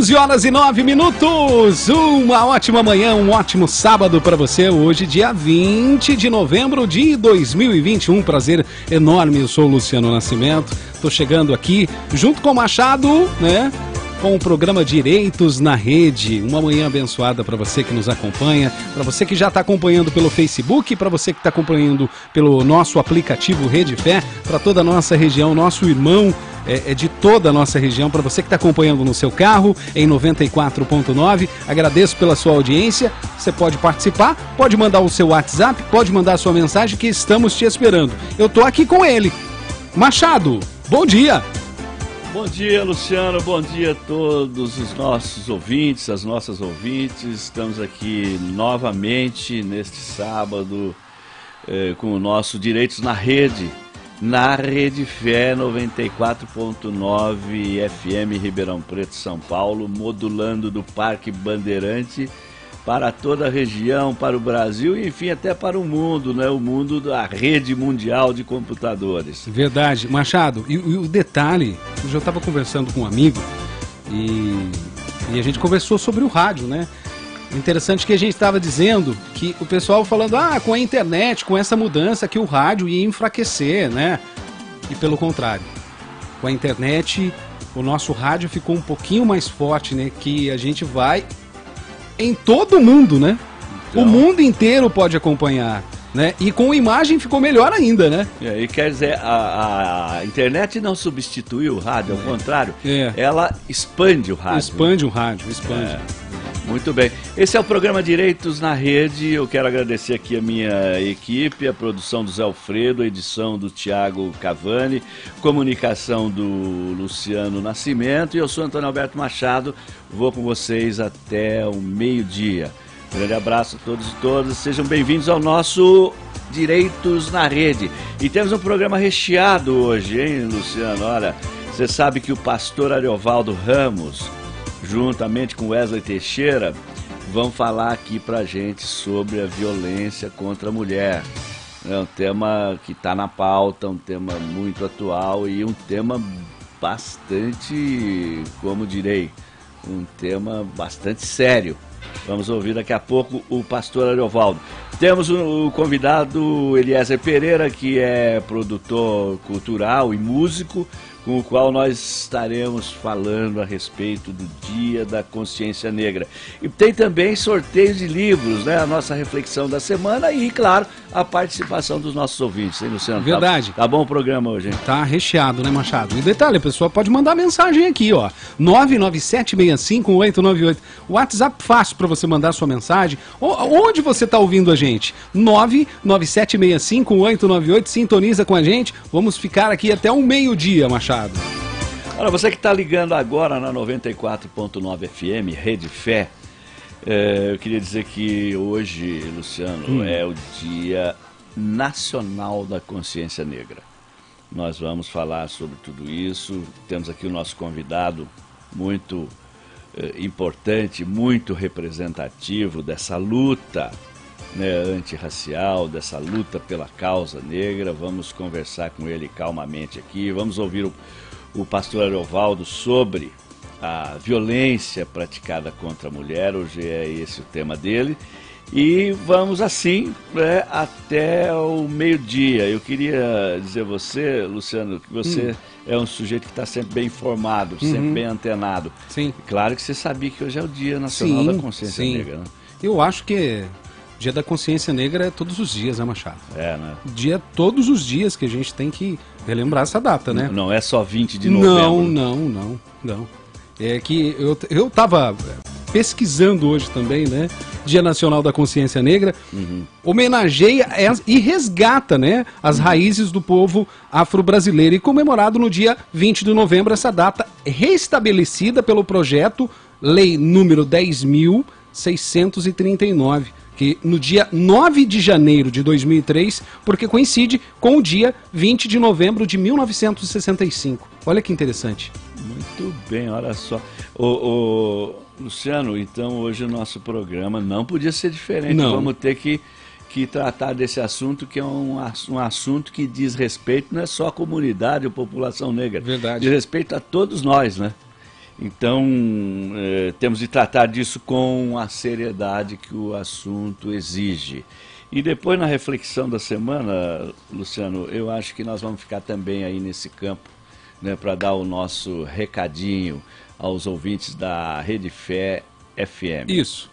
11 horas e 9 minutos. Uma ótima manhã, um ótimo sábado para você. Hoje, dia 20 de novembro de 2021. Prazer enorme. Eu sou o Luciano Nascimento. Estou chegando aqui junto com o Machado, né? com o programa Direitos na Rede. Uma manhã abençoada para você que nos acompanha, para você que já está acompanhando pelo Facebook, para você que está acompanhando pelo nosso aplicativo Rede Fé, para toda a nossa região, nosso irmão é, é de toda a nossa região, para você que está acompanhando no seu carro em 94.9. Agradeço pela sua audiência. Você pode participar, pode mandar o seu WhatsApp, pode mandar a sua mensagem que estamos te esperando. Eu estou aqui com ele. Machado, bom dia. Bom dia, Luciano. Bom dia a todos os nossos ouvintes, as nossas ouvintes. Estamos aqui novamente neste sábado eh, com o nosso Direitos na Rede, na Rede Fé 94.9 FM Ribeirão Preto, São Paulo, modulando do Parque Bandeirante para toda a região, para o Brasil e, enfim, até para o mundo, né? O mundo da rede mundial de computadores. Verdade. Machado, e, e o detalhe, eu já estava conversando com um amigo e, e a gente conversou sobre o rádio, né? Interessante que a gente estava dizendo que o pessoal falando, ah, com a internet, com essa mudança que o rádio ia enfraquecer, né? E pelo contrário, com a internet o nosso rádio ficou um pouquinho mais forte, né? Que a gente vai em todo o mundo, né? Então... O mundo inteiro pode acompanhar. Né? E com imagem ficou melhor ainda, né? É, e quer dizer, a, a, internet não substitui o rádio, ao é. contrário, é. ela expande o rádio. Expande o rádio, expande. Muito bem. Esse é o programa Direitos na Rede. Eu quero agradecer aqui a minha equipe, a produção do Zé Alfredo, a edição do Tiago Cavani, comunicação do Luciano Nascimento e eu sou Antônio Alberto Machado. Vou com vocês até o meio-dia. grande abraço a todos e todas. Sejam bem-vindos ao nosso Direitos na Rede. E temos um programa recheado hoje, hein, Luciano? Olha, você sabe que o pastor Ariovaldo Ramos juntamente com Wesley Teixeira, vão falar aqui pra gente sobre a violência contra a mulher. É um tema que está na pauta, um tema muito atual e um tema bastante, como direi, um tema bastante sério. Vamos ouvir daqui a pouco o pastor Ariovaldo. Temos o convidado Eliezer Pereira, que é produtor cultural e músico, com o qual nós estaremos falando a respeito do Dia da Consciência Negra. E tem também sorteios de livros, né? A nossa reflexão da semana e, claro, a participação dos nossos ouvintes, hein, Luciano? Verdade. Tá, tá bom o programa hoje, hein? Tá recheado, né, Machado? E detalhe, a pessoa pode mandar mensagem aqui, ó. 997651898. WhatsApp fácil para você mandar sua mensagem. Onde você tá ouvindo a gente? 997651898. Sintoniza com a gente. Vamos ficar aqui até o meio-dia, Machado. Machado. Olha, você que está ligando agora na 94.9 FM, Rede Fé, é, eu queria dizer que hoje, Luciano, hum. é o Dia Nacional da Consciência Negra. Nós vamos falar sobre tudo isso. Temos aqui o nosso convidado muito é, importante, muito representativo dessa luta né, antirracial, dessa luta pela causa negra. Vamos conversar com ele calmamente aqui. Vamos ouvir o, o pastor Arovaldo sobre a violência praticada contra a mulher. Hoje é esse o tema dele. E vamos assim né, até o meio-dia. Eu queria dizer a você, Luciano, que você hum. é um sujeito que está sempre bem informado, uhum. sempre bem antenado. Sim. Claro que você sabia que hoje é o Dia Nacional sim, da Consciência sim. Negra. Né? Eu acho que Dia da Consciência Negra é todos os dias, né, Machado? É, né? Dia todos os dias que a gente tem que relembrar essa data, né? Não, não é só 20 de novembro. Não, não, não, não. É que eu, eu tava pesquisando hoje também, né? Dia Nacional da Consciência Negra, uhum. homenageia e resgata, né, as uhum. raízes do povo afro-brasileiro e comemorado no dia 20 de novembro essa data restabelecida pelo projeto Lei número 10.639 que no dia 9 de janeiro de 2003, porque coincide com o dia 20 de novembro de 1965. Olha que interessante. Muito bem, olha só. O, o Luciano, então hoje o nosso programa não podia ser diferente. Não. Vamos ter que, que tratar desse assunto, que é um, um assunto que diz respeito não é só à comunidade ou população negra. Verdade. Diz respeito a todos nós, né? Então, eh, temos de tratar disso com a seriedade que o assunto exige. E depois, na reflexão da semana, Luciano, eu acho que nós vamos ficar também aí nesse campo, né, para dar o nosso recadinho aos ouvintes da Rede Fé FM. Isso.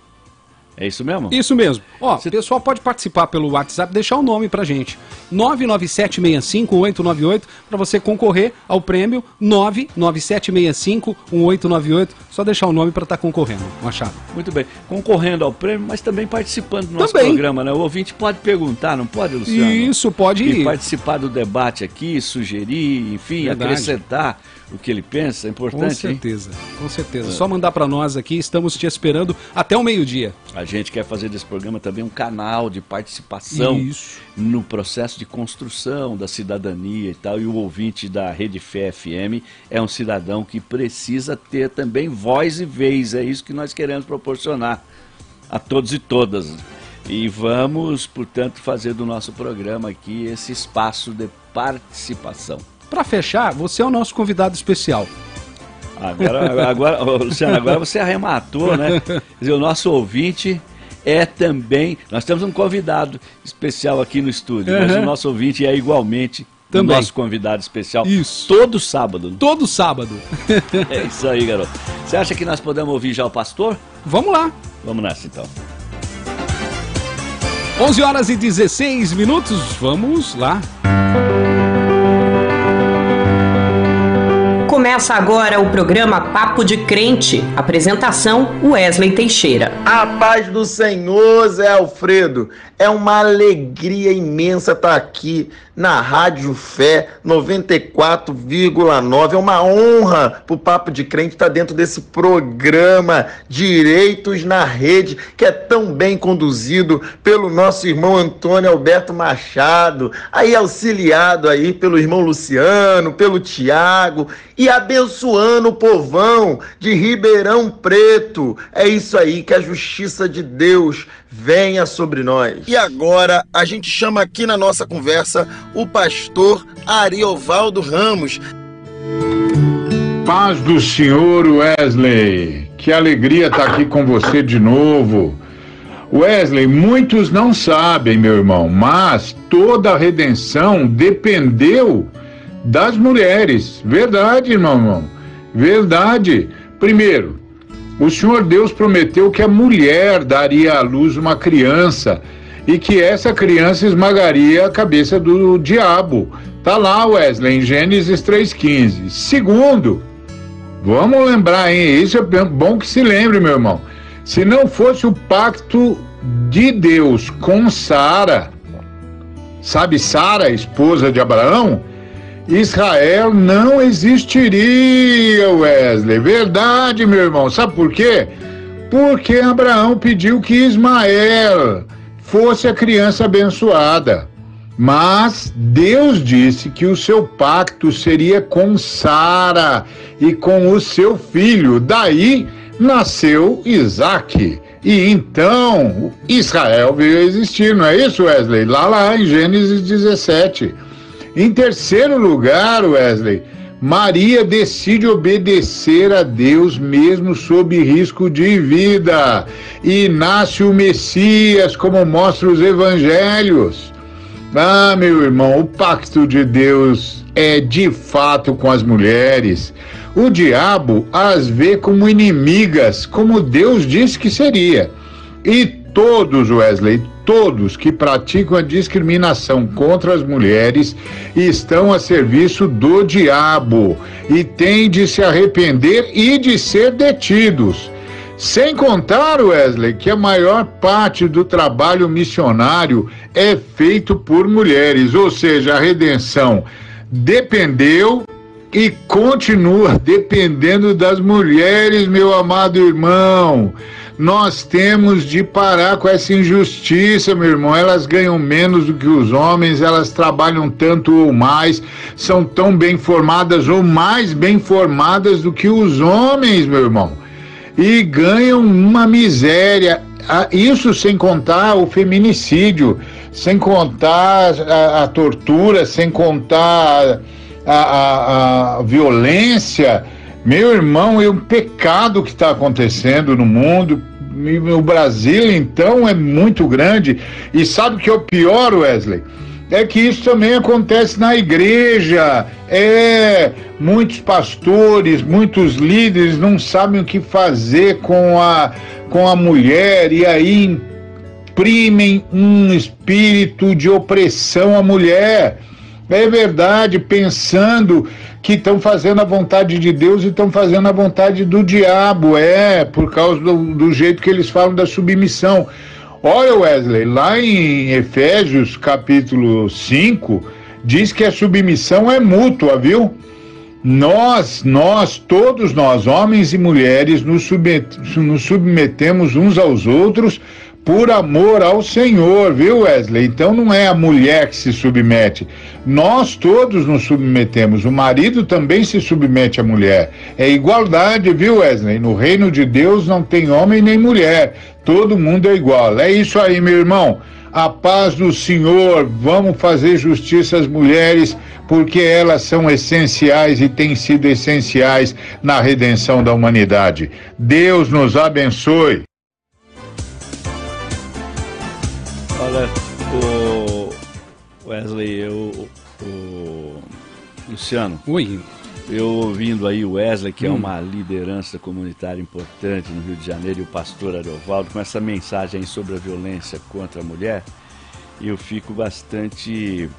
É isso mesmo? Isso mesmo. Ó, Você... o pessoal pode participar pelo WhatsApp, deixar o nome pra gente. 997651898 para você concorrer ao prêmio 997651898. Só deixar o nome para estar tá concorrendo, Machado. Muito bem. Concorrendo ao prêmio, mas também participando do nosso também. programa, né? O ouvinte pode perguntar, não pode, Luciano? Isso, pode ir. E participar do debate aqui, sugerir, enfim, Verdade. acrescentar o que ele pensa, é importante. Com certeza, hein? com certeza. É. Só mandar para nós aqui, estamos te esperando até o meio-dia. A gente quer fazer desse programa também um canal de participação Isso. no processo de construção da cidadania e tal. E o ouvinte da Rede Fé FM é um cidadão que precisa ter também voz e vez. É isso que nós queremos proporcionar a todos e todas. E vamos, portanto, fazer do nosso programa aqui esse espaço de participação. Para fechar, você é o nosso convidado especial. Agora, agora Luciano, agora você arrematou, né? Quer dizer, o nosso ouvinte é também. Nós temos um convidado especial aqui no estúdio, uhum. mas o nosso ouvinte é igualmente também. o nosso convidado especial. Isso. Todo sábado. Todo sábado. é isso aí, garoto. Você acha que nós podemos ouvir já o pastor? Vamos lá. Vamos nessa então. 11 horas e 16 minutos, vamos lá. Começa agora o programa Papo de Crente. Apresentação Wesley Teixeira. A paz do Senhor, Zé Alfredo. É uma alegria imensa estar aqui na Rádio Fé 94,9. É uma honra para o Papo de Crente estar dentro desse programa Direitos na Rede, que é tão bem conduzido pelo nosso irmão Antônio Alberto Machado, aí auxiliado aí pelo irmão Luciano, pelo Tiago e abençoando o povão de Ribeirão Preto. É isso aí, que a justiça de Deus venha sobre nós. E agora a gente chama aqui na nossa conversa o pastor Ariovaldo Ramos. Paz do Senhor Wesley, que alegria estar aqui com você de novo. Wesley, muitos não sabem, meu irmão, mas toda a redenção dependeu das mulheres. Verdade, irmão. Verdade. Primeiro, o Senhor Deus prometeu que a mulher daria à luz uma criança e que essa criança esmagaria a cabeça do diabo. Tá lá, Wesley, em Gênesis 3,15. Segundo, vamos lembrar, hein? Isso é bom que se lembre, meu irmão. Se não fosse o pacto de Deus com Sara, sabe Sara, esposa de Abraão? Israel não existiria, Wesley. Verdade, meu irmão. Sabe por quê? Porque Abraão pediu que Ismael fosse a criança abençoada. Mas Deus disse que o seu pacto seria com Sara e com o seu filho. Daí nasceu Isaac. E então Israel veio a existir, não é isso, Wesley? Lá, lá em Gênesis 17. Em terceiro lugar, Wesley, Maria decide obedecer a Deus mesmo sob risco de vida e nasce o Messias, como mostra os evangelhos. Ah, meu irmão, o pacto de Deus é de fato com as mulheres. O diabo as vê como inimigas, como Deus disse que seria. E todos, Wesley, todos que praticam a discriminação contra as mulheres estão a serviço do diabo e têm de se arrepender e de ser detidos. Sem contar, Wesley, que a maior parte do trabalho missionário é feito por mulheres, ou seja, a redenção dependeu e continua dependendo das mulheres, meu amado irmão. Nós temos de parar com essa injustiça, meu irmão. Elas ganham menos do que os homens, elas trabalham tanto ou mais, são tão bem formadas ou mais bem formadas do que os homens, meu irmão. E ganham uma miséria. Ah, isso sem contar o feminicídio, sem contar a, a tortura, sem contar a, a, a violência. Meu irmão, é um pecado que está acontecendo no mundo. O Brasil, então, é muito grande. E sabe o que é o pior, Wesley? É que isso também acontece na igreja. É, muitos pastores, muitos líderes não sabem o que fazer com a, com a mulher e aí imprimem um espírito de opressão à mulher. É verdade, pensando que estão fazendo a vontade de Deus e estão fazendo a vontade do diabo. É, por causa do, do jeito que eles falam da submissão. Olha, Wesley, lá em Efésios capítulo 5, diz que a submissão é mútua, viu? Nós, nós, todos nós, homens e mulheres, nos, nos submetemos uns aos outros por amor ao Senhor, viu, Wesley? Então não é a mulher que se submete. Nós todos nos submetemos. O marido também se submete à mulher. É igualdade, viu, Wesley? No reino de Deus não tem homem nem mulher. Todo mundo é igual. É isso aí, meu irmão. A paz do Senhor. Vamos fazer justiça às mulheres, porque elas são essenciais e têm sido essenciais na redenção da humanidade. Deus nos abençoe. Olha, o Wesley, eu, o Luciano. Oi. Eu ouvindo aí o Wesley, que hum. é uma liderança comunitária importante no Rio de Janeiro, e o pastor Ariovaldo, com essa mensagem sobre a violência contra a mulher, eu fico bastante,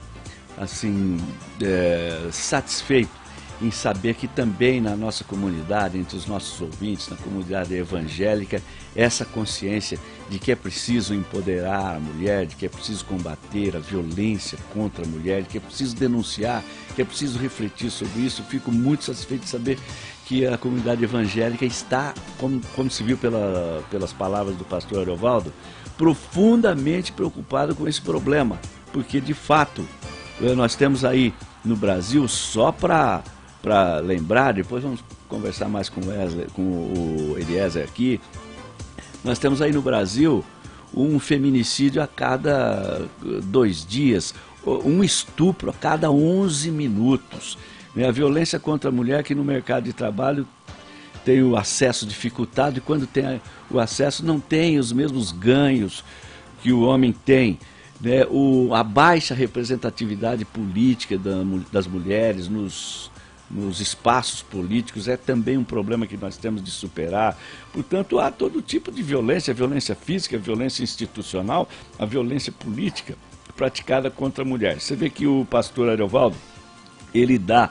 assim, é, satisfeito em saber que também na nossa comunidade, entre os nossos ouvintes, na comunidade evangélica, essa consciência de que é preciso empoderar a mulher, de que é preciso combater a violência contra a mulher, de que é preciso denunciar, que é preciso refletir sobre isso. Fico muito satisfeito de saber que a comunidade evangélica está, como, como se viu pela, pelas palavras do pastor Ariovaldo, profundamente preocupada com esse problema, porque de fato nós temos aí no Brasil só para para lembrar, depois vamos conversar mais com Wesley, com o Eliezer aqui. Nós temos aí no Brasil um feminicídio a cada dois dias, um estupro a cada 11 minutos. Né? A violência contra a mulher que no mercado de trabalho tem o acesso dificultado e quando tem o acesso não tem os mesmos ganhos que o homem tem. Né? O, a baixa representatividade política da, das mulheres nos nos espaços políticos é também um problema que nós temos de superar. Portanto, há todo tipo de violência, violência física, violência institucional, a violência política praticada contra a mulher. Você vê que o pastor Ariovaldo, ele dá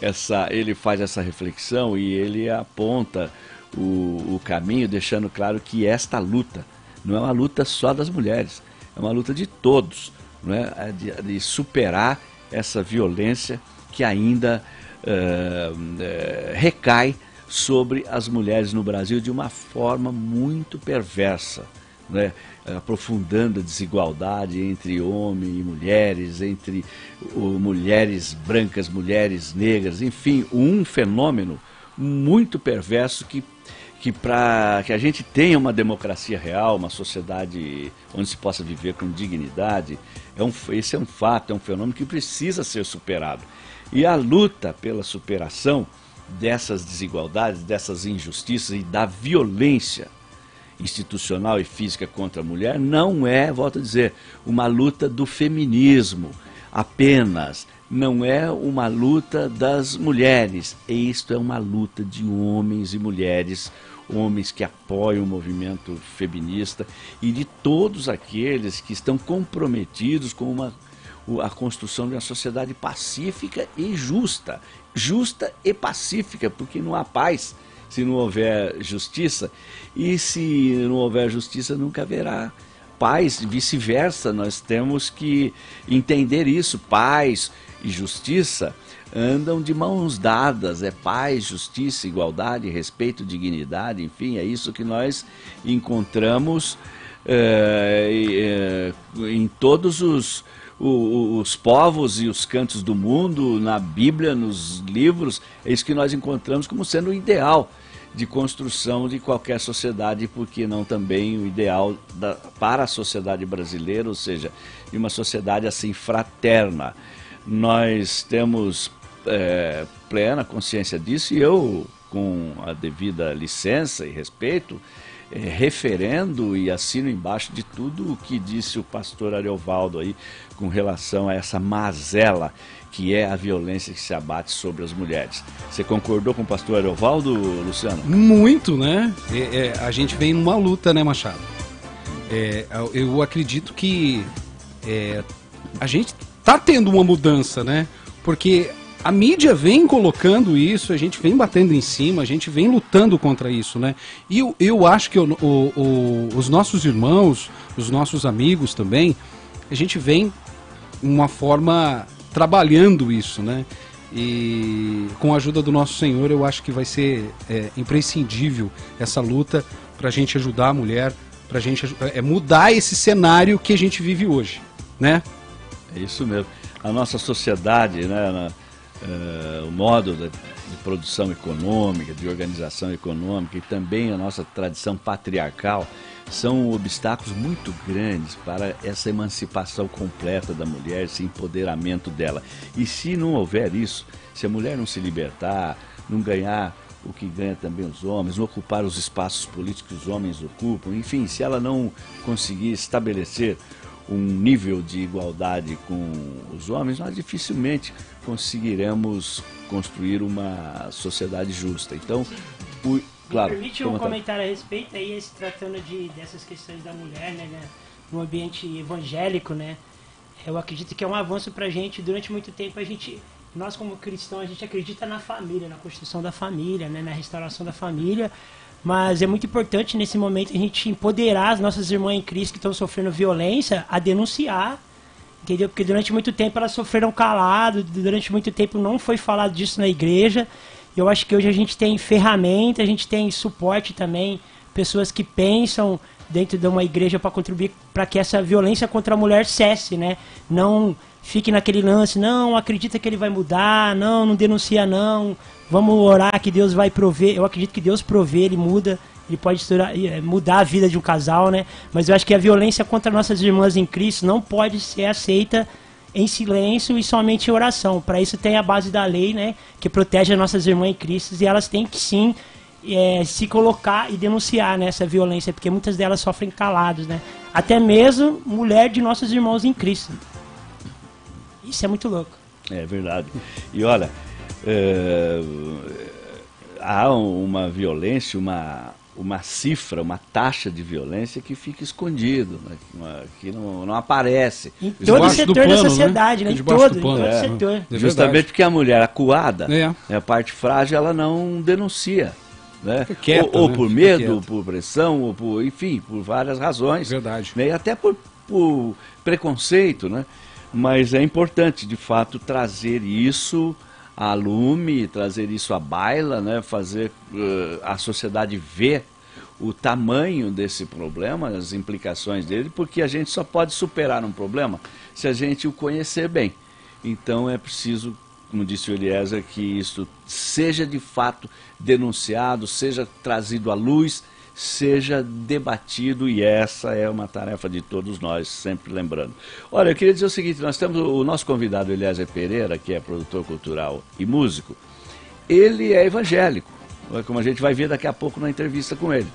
essa, ele faz essa reflexão e ele aponta o, o caminho, deixando claro que esta luta não é uma luta só das mulheres, é uma luta de todos, não é? é de, de superar essa violência que ainda uh, uh, recai sobre as mulheres no Brasil de uma forma muito perversa, né? aprofundando a desigualdade entre homens e mulheres, entre mulheres brancas, mulheres negras, enfim, um fenômeno muito perverso que que para que a gente tenha uma democracia real, uma sociedade onde se possa viver com dignidade, é um, esse é um fato, é um fenômeno que precisa ser superado. E a luta pela superação dessas desigualdades, dessas injustiças e da violência institucional e física contra a mulher não é, volto a dizer, uma luta do feminismo apenas, não é uma luta das mulheres, isto é uma luta de homens e mulheres, homens que apoiam o movimento feminista e de todos aqueles que estão comprometidos com uma a construção de uma sociedade pacífica e justa. Justa e pacífica, porque não há paz se não houver justiça. E se não houver justiça, nunca haverá paz, vice-versa. Nós temos que entender isso. Paz e justiça andam de mãos dadas. É paz, justiça, igualdade, respeito, dignidade, enfim, é isso que nós encontramos é, é, em todos os, os, os povos e os cantos do mundo, na Bíblia, nos livros. É isso que nós encontramos como sendo o ideal de construção de qualquer sociedade, porque não também o ideal da, para a sociedade brasileira, ou seja, de uma sociedade assim fraterna. Nós temos é, plena consciência disso e eu, com a devida licença e respeito, é, referendo e assino embaixo de tudo o que disse o pastor Ariovaldo aí com relação a essa mazela que é a violência que se abate sobre as mulheres. Você concordou com o pastor Ariovaldo, Luciano? Muito, né? É, é, a gente vem numa luta, né, Machado? É, eu acredito que é, a gente tá tendo uma mudança, né? Porque a mídia vem colocando isso, a gente vem batendo em cima, a gente vem lutando contra isso, né? E eu, eu acho que o, o, o, os nossos irmãos, os nossos amigos também, a gente vem uma forma trabalhando isso, né? E com a ajuda do nosso Senhor, eu acho que vai ser é, imprescindível essa luta para a gente ajudar a mulher, para a gente é, mudar esse cenário que a gente vive hoje, né? É isso mesmo. A nossa sociedade, né? Na uh, o modo de, de produção econômica, de organização econômica e também a nossa tradição patriarcal são obstáculos muito grandes para essa emancipação completa da mulher, esse empoderamento dela. E se não houver isso, se a mulher não se libertar, não ganhar o que ganha também os homens, não ocupar os espaços políticos que os homens ocupam, enfim, se ela não conseguir estabelecer um nível de igualdade com os homens, nós dificilmente conseguiremos construir uma sociedade justa. Então, claro. Me permite um comentário a respeito aí, se tratando de, dessas questões da mulher, né, né, no ambiente evangélico, né? Eu acredito que é um avanço para a gente. Durante muito tempo a gente, nós como cristãos, a gente acredita na família, na construção da família, né, na restauração da família. Mas é muito importante nesse momento a gente empoderar as nossas irmãs em Cristo que estão sofrendo violência a denunciar, entendeu? Porque durante muito tempo elas sofreram calado, durante muito tempo não foi falado disso na igreja. Eu acho que hoje a gente tem ferramenta, a gente tem suporte também, pessoas que pensam dentro de uma igreja para contribuir para que essa violência contra a mulher cesse, né? Não fique naquele lance, não, acredita que ele vai mudar, não, não denuncia não, Vamos orar que Deus vai prover. Eu acredito que Deus provê, Ele muda. Ele pode eh, mudar a vida de um casal, né? Mas eu acho que a violência contra nossas irmãs em Cristo não pode ser aceita em silêncio e somente em oração. Para isso tem a base da lei, né? Que protege as nossas irmãs em Cristo e elas têm que sim é, se colocar e denunciar né, violência, porque muitas delas sofrem calados, né? Até mesmo mulher de nossos irmãos em Cristo. Isso é muito louco. É verdade. E olha, é, há uma violência, uma, uma cifra, uma taxa de violência que fica escondido, né? que não, não aparece. Em todo o setor plano, da né? sociedade, né? né? Em todo, todo é, setor. É Justamente porque a mulher acuada, é. Né, a parte frágil, ela não denuncia. Né? Quieta, ou, ou né? por medo, ou por pressão, ou por, enfim, por várias razões. Verdade. Né? E até por, por preconceito, né? Mas é importante, de fato, trazer isso a lume, trazer isso à baila, né? fazer uh, a sociedade ver o tamanho desse problema, as implicações dele, porque a gente só pode superar um problema se a gente o conhecer bem. Então é preciso, como disse o Eliezer, que isso seja de fato denunciado, seja trazido à luz seja debatido e essa é uma tarefa de todos nós, sempre lembrando. Olha, eu queria dizer o seguinte, nós temos o nosso convidado Eliezer Pereira, que é produtor cultural e músico, ele é evangélico, como a gente vai ver daqui a pouco na entrevista com ele.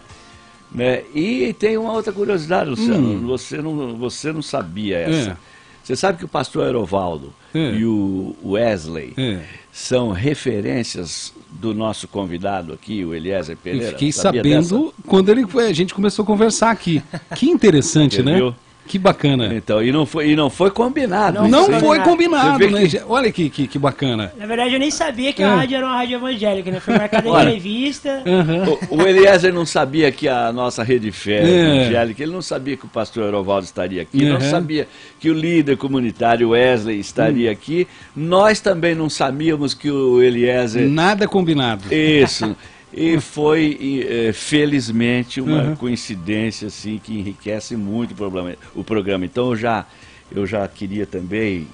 Né? E tem uma outra curiosidade, Luciano, hum. você, não, você não sabia essa. É. Você sabe que o pastor Aerovaldo é. e o Wesley é. são referências do nosso convidado aqui, o Eliezer Pereira? Eu fiquei sabendo dessa? quando ele, a gente começou a conversar aqui. Que interessante, né? Viu? Que bacana. Então, e não foi, e não foi combinado. Não, não foi combinado, né? Que... Olha que, que, que, bacana. Na verdade, eu nem sabia que a é. rádio era uma rádio evangélica, né? Foi marcada em entrevista. Uhum. O, o, Eliezer não sabia que a nossa rede fé é. evangélica, ele não sabia que o pastor Erovaldo estaria aqui, uhum. não sabia que o líder comunitário Wesley estaria uhum. aqui. Nós também não sabíamos que o Eliezer. Nada combinado. Isso. E foi, é, felizmente, uma uhum. coincidência assim, que enriquece muito o, problema, o programa. Então, eu já, eu já queria também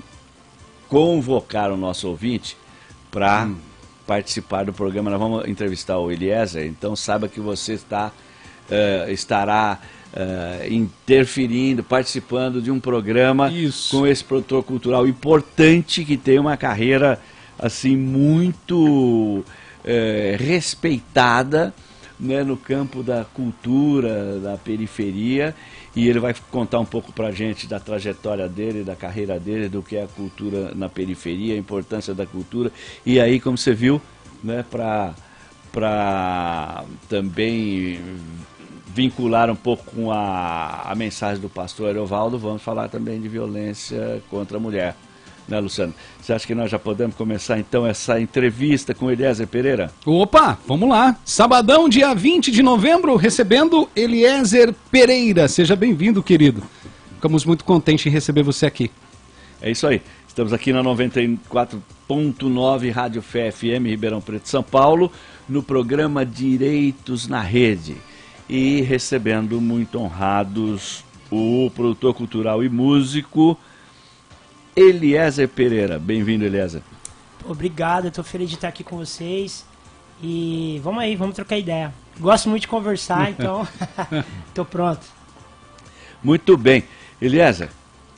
convocar o nosso ouvinte para uhum. participar do programa. Nós vamos entrevistar o Eliezer, então saiba que você está, uh, estará uh, interferindo, participando de um programa Isso. com esse produtor cultural importante que tem uma carreira assim muito é, respeitada né, no campo da cultura, da periferia, e ele vai contar um pouco para a gente da trajetória dele, da carreira dele, do que é a cultura na periferia, a importância da cultura, e aí, como você viu, né, para também vincular um pouco com a, a mensagem do pastor Erovaldo, vamos falar também de violência contra a mulher né, Luciano? Você acha que nós já podemos começar então essa entrevista com Eliezer Pereira? Opa, vamos lá. Sabadão, dia 20 de novembro, recebendo Eliezer Pereira. Seja bem-vindo, querido. Ficamos muito contentes em receber você aqui. É isso aí. Estamos aqui na 94.9 Rádio Fé FM Ribeirão Preto, São Paulo, no programa Direitos na Rede. E recebendo muito honrados o produtor cultural e músico Eliezer Pereira. Bem-vindo, Eliezer. Obrigado, estou feliz de estar aqui com vocês. E vamos aí, vamos trocar ideia. Gosto muito de conversar, então estou pronto. Muito bem. Eliezer,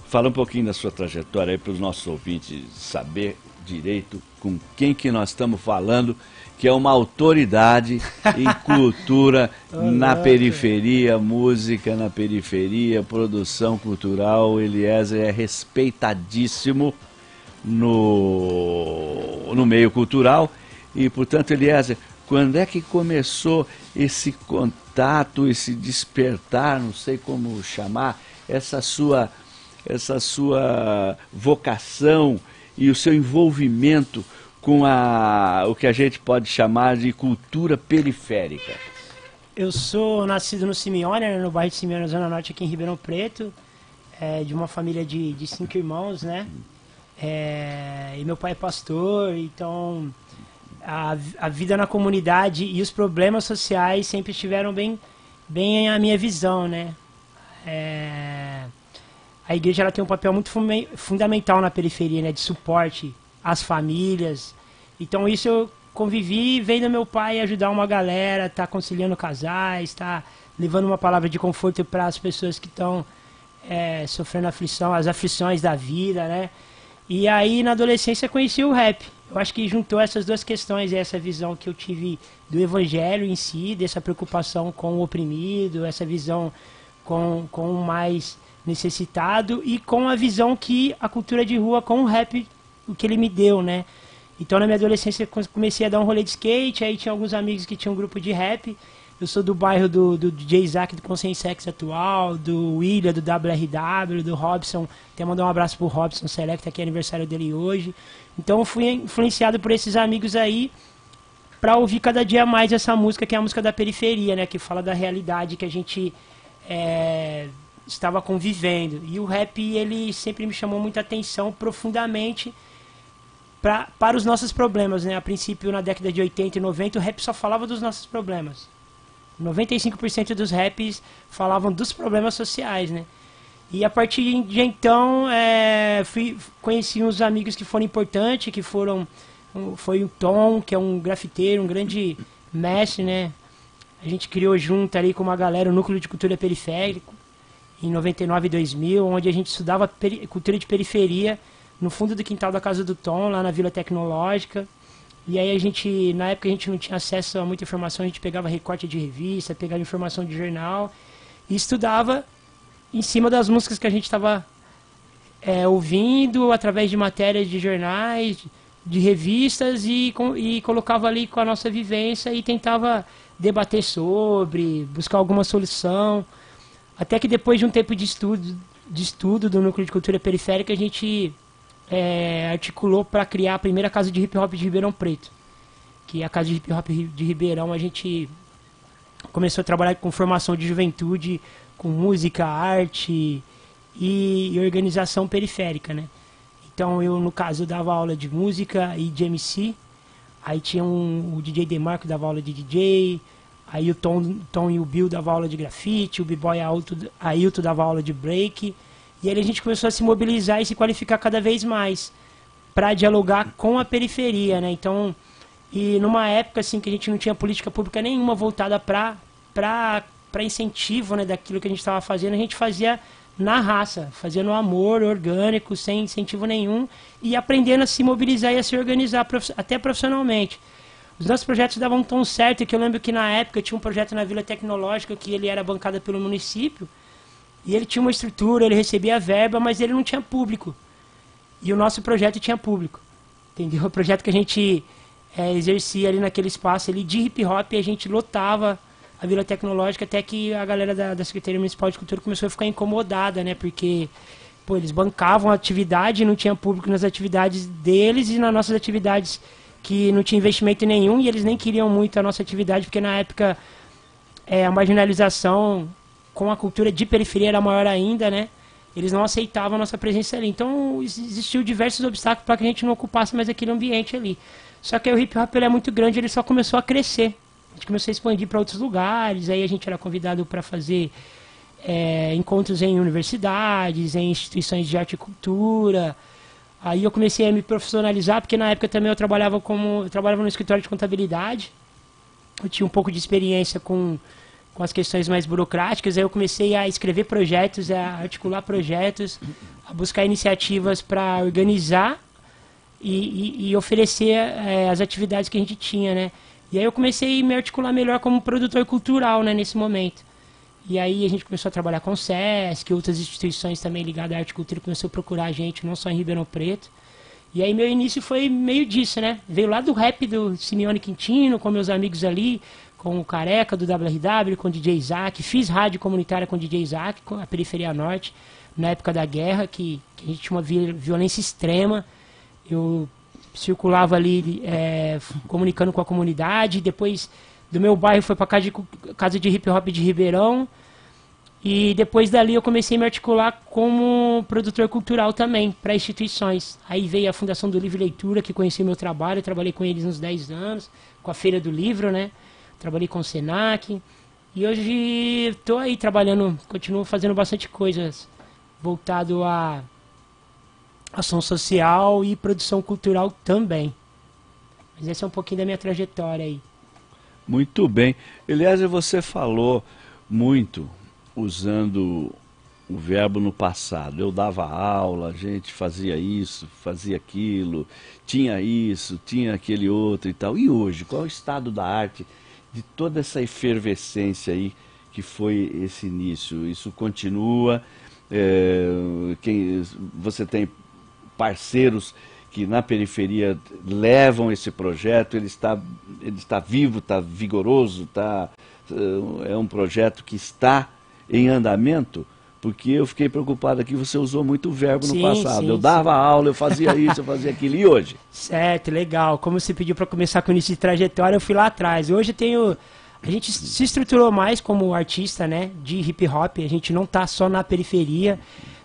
fala um pouquinho da sua trajetória aí para os nossos ouvintes saber direito com quem que nós estamos falando que é uma autoridade em cultura na periferia, música na periferia, produção cultural. Eliezer é respeitadíssimo no, no meio cultural. E, portanto, Eliezer, quando é que começou esse contato, esse despertar, não sei como chamar, essa sua, essa sua vocação e o seu envolvimento com a, o que a gente pode chamar de cultura periférica? Eu sou nascido no Simeone, né, no bairro de Simeone, Zona Norte, aqui em Ribeirão Preto, é, de uma família de, de cinco irmãos, né? É, e meu pai é pastor, então a, a vida na comunidade e os problemas sociais sempre estiveram bem, bem a minha visão, né? É, a igreja ela tem um papel muito fundamental na periferia, né? De suporte as famílias. Então isso eu convivi vendo meu pai ajudar uma galera, tá conciliando casais, tá levando uma palavra de conforto para as pessoas que estão é, sofrendo aflição, as aflições da vida, né? E aí na adolescência conheci o rap. Eu acho que juntou essas duas questões, essa visão que eu tive do evangelho em si, dessa preocupação com o oprimido, essa visão com, com o mais necessitado e com a visão que a cultura de rua com o rap o que ele me deu, né? Então na minha adolescência comecei a dar um rolê de skate, aí tinha alguns amigos que tinham um grupo de rap. Eu sou do bairro do, do DJ Isaac do Consciencex atual, do William, do WRW, do Robson. Até mandar um abraço pro Robson Select, que é aniversário dele hoje. Então eu fui influenciado por esses amigos aí para ouvir cada dia mais essa música, que é a música da periferia, né? Que fala da realidade que a gente é, estava convivendo. E o rap, ele sempre me chamou muita atenção profundamente pra, para os nossos problemas, né? A princípio, na década de 80 e 90, o rap só falava dos nossos problemas. 95% dos raps falavam dos problemas sociais, né? E a partir de então, é, fui, conheci uns amigos que foram importantes, que foram... Foi o Tom, que é um grafiteiro, um grande mestre, né? A gente criou junto ali com uma galera o Núcleo de Cultura Periférico, em 99 e 2000, onde a gente estudava cultura de periferia no fundo do quintal da casa do Tom, lá na Vila Tecnológica. E aí a gente, na época a gente não tinha acesso a muita informação, a gente pegava recorte de revista, pegava informação de jornal e estudava em cima das músicas que a gente estava é, ouvindo através de matérias de jornais, de revistas e, e colocava ali com a nossa vivência e tentava debater sobre, buscar alguma solução. Até que depois de um tempo de estudo de estudo do Núcleo de Cultura Periférica, a gente é, articulou para criar a primeira casa de hip hop de Ribeirão Preto. Que é a casa de hip hop de Ribeirão, a gente começou a trabalhar com formação de juventude, com música, arte e, e organização periférica, né? Então eu, no caso, dava aula de música e de MC. Aí tinha um, o DJ Demarco dava aula de DJ. Aí o Tom, Tom e o Bill dava aula de grafite. O B-Boy Ailton dava aula de break. E aí a gente começou a se mobilizar e se qualificar cada vez mais para dialogar com a periferia, né? Então, e numa época assim que a gente não tinha política pública nenhuma voltada para para incentivo, né, daquilo que a gente estava fazendo, a gente fazia na raça, fazendo amor orgânico, sem incentivo nenhum e aprendendo a se mobilizar e a se organizar até profissionalmente. Os nossos projetos davam tão certo que eu lembro que na época tinha um projeto na Vila Tecnológica que ele era bancado pelo município e ele tinha uma estrutura, ele recebia verba, mas ele não tinha público. E o nosso projeto tinha público. Entendeu? O projeto que a gente é, exercia ali naquele espaço ali de hip hop, a gente lotava a Vila Tecnológica, até que a galera da, da Secretaria Municipal de Cultura começou a ficar incomodada, né? Porque pô, eles bancavam a atividade, não tinha público nas atividades deles e nas nossas atividades que não tinha investimento nenhum e eles nem queriam muito a nossa atividade, porque na época é, a marginalização com a cultura de periferia era maior ainda, né? Eles não aceitavam a nossa presença ali. Então existiu diversos obstáculos para que a gente não ocupasse mais aquele ambiente ali. Só que o hip hop ele é muito grande, ele só começou a crescer a gente começou a expandir para outros lugares, aí a gente era convidado para fazer é, encontros em universidades, em instituições de arte e cultura. Aí eu comecei a me profissionalizar, porque na época também eu trabalhava como eu trabalhava no escritório de contabilidade. Eu tinha um pouco de experiência com, com as questões mais burocráticas, aí eu comecei a escrever projetos, a articular projetos, a buscar iniciativas para organizar e, e, e oferecer é, as atividades que a gente tinha, né? E aí eu comecei a me articular melhor como produtor cultural, né, nesse momento. E aí a gente começou a trabalhar com o SESC, outras instituições também ligadas à arte e cultura começou a procurar a gente, não só em Ribeirão Preto. E aí meu início foi meio disso, né? Veio lá do rap do Simeone Quintino, com meus amigos ali, com o Careca do WRW, com o DJ Isaac. Fiz rádio comunitária com o DJ Isaac, com a Periferia Norte, na época da guerra, que, que a gente tinha uma violência extrema. Eu circulava ali é, comunicando com a comunidade. Depois do meu bairro foi para casa de, casa de hip hop de Ribeirão. E depois dali eu comecei a me articular como produtor cultural também, para instituições. Aí veio a Fundação do Livro e Leitura, que conheceu meu trabalho, trabalhei com eles uns 10 anos, com a Feira do Livro, né? Trabalhei com o Senac. E hoje estou aí trabalhando, continuo fazendo bastante coisas voltado a ação social e produção cultural também. Mas esse é um pouquinho da minha trajetória aí. Muito bem. Eliezer, você falou muito usando o verbo no passado. Eu dava aula, a gente fazia isso, fazia aquilo, tinha isso, tinha aquele outro e tal. E hoje, qual é o estado da arte de toda essa efervescência aí que foi esse início? Isso continua? É, quem, você tem parceiros que na periferia levam esse projeto, ele está, ele está vivo, está vigoroso, está, é um projeto que está em andamento, porque eu fiquei preocupado aqui, você usou muito verbo sim, no passado. Sim, eu dava sim. aula, eu fazia isso, eu fazia aquilo, e hoje? Certo, legal. Como você pediu para começar com início de trajetória, eu fui lá atrás. Hoje eu tenho. A gente se estruturou mais como artista, né, de hip hop, a gente não está só na periferia.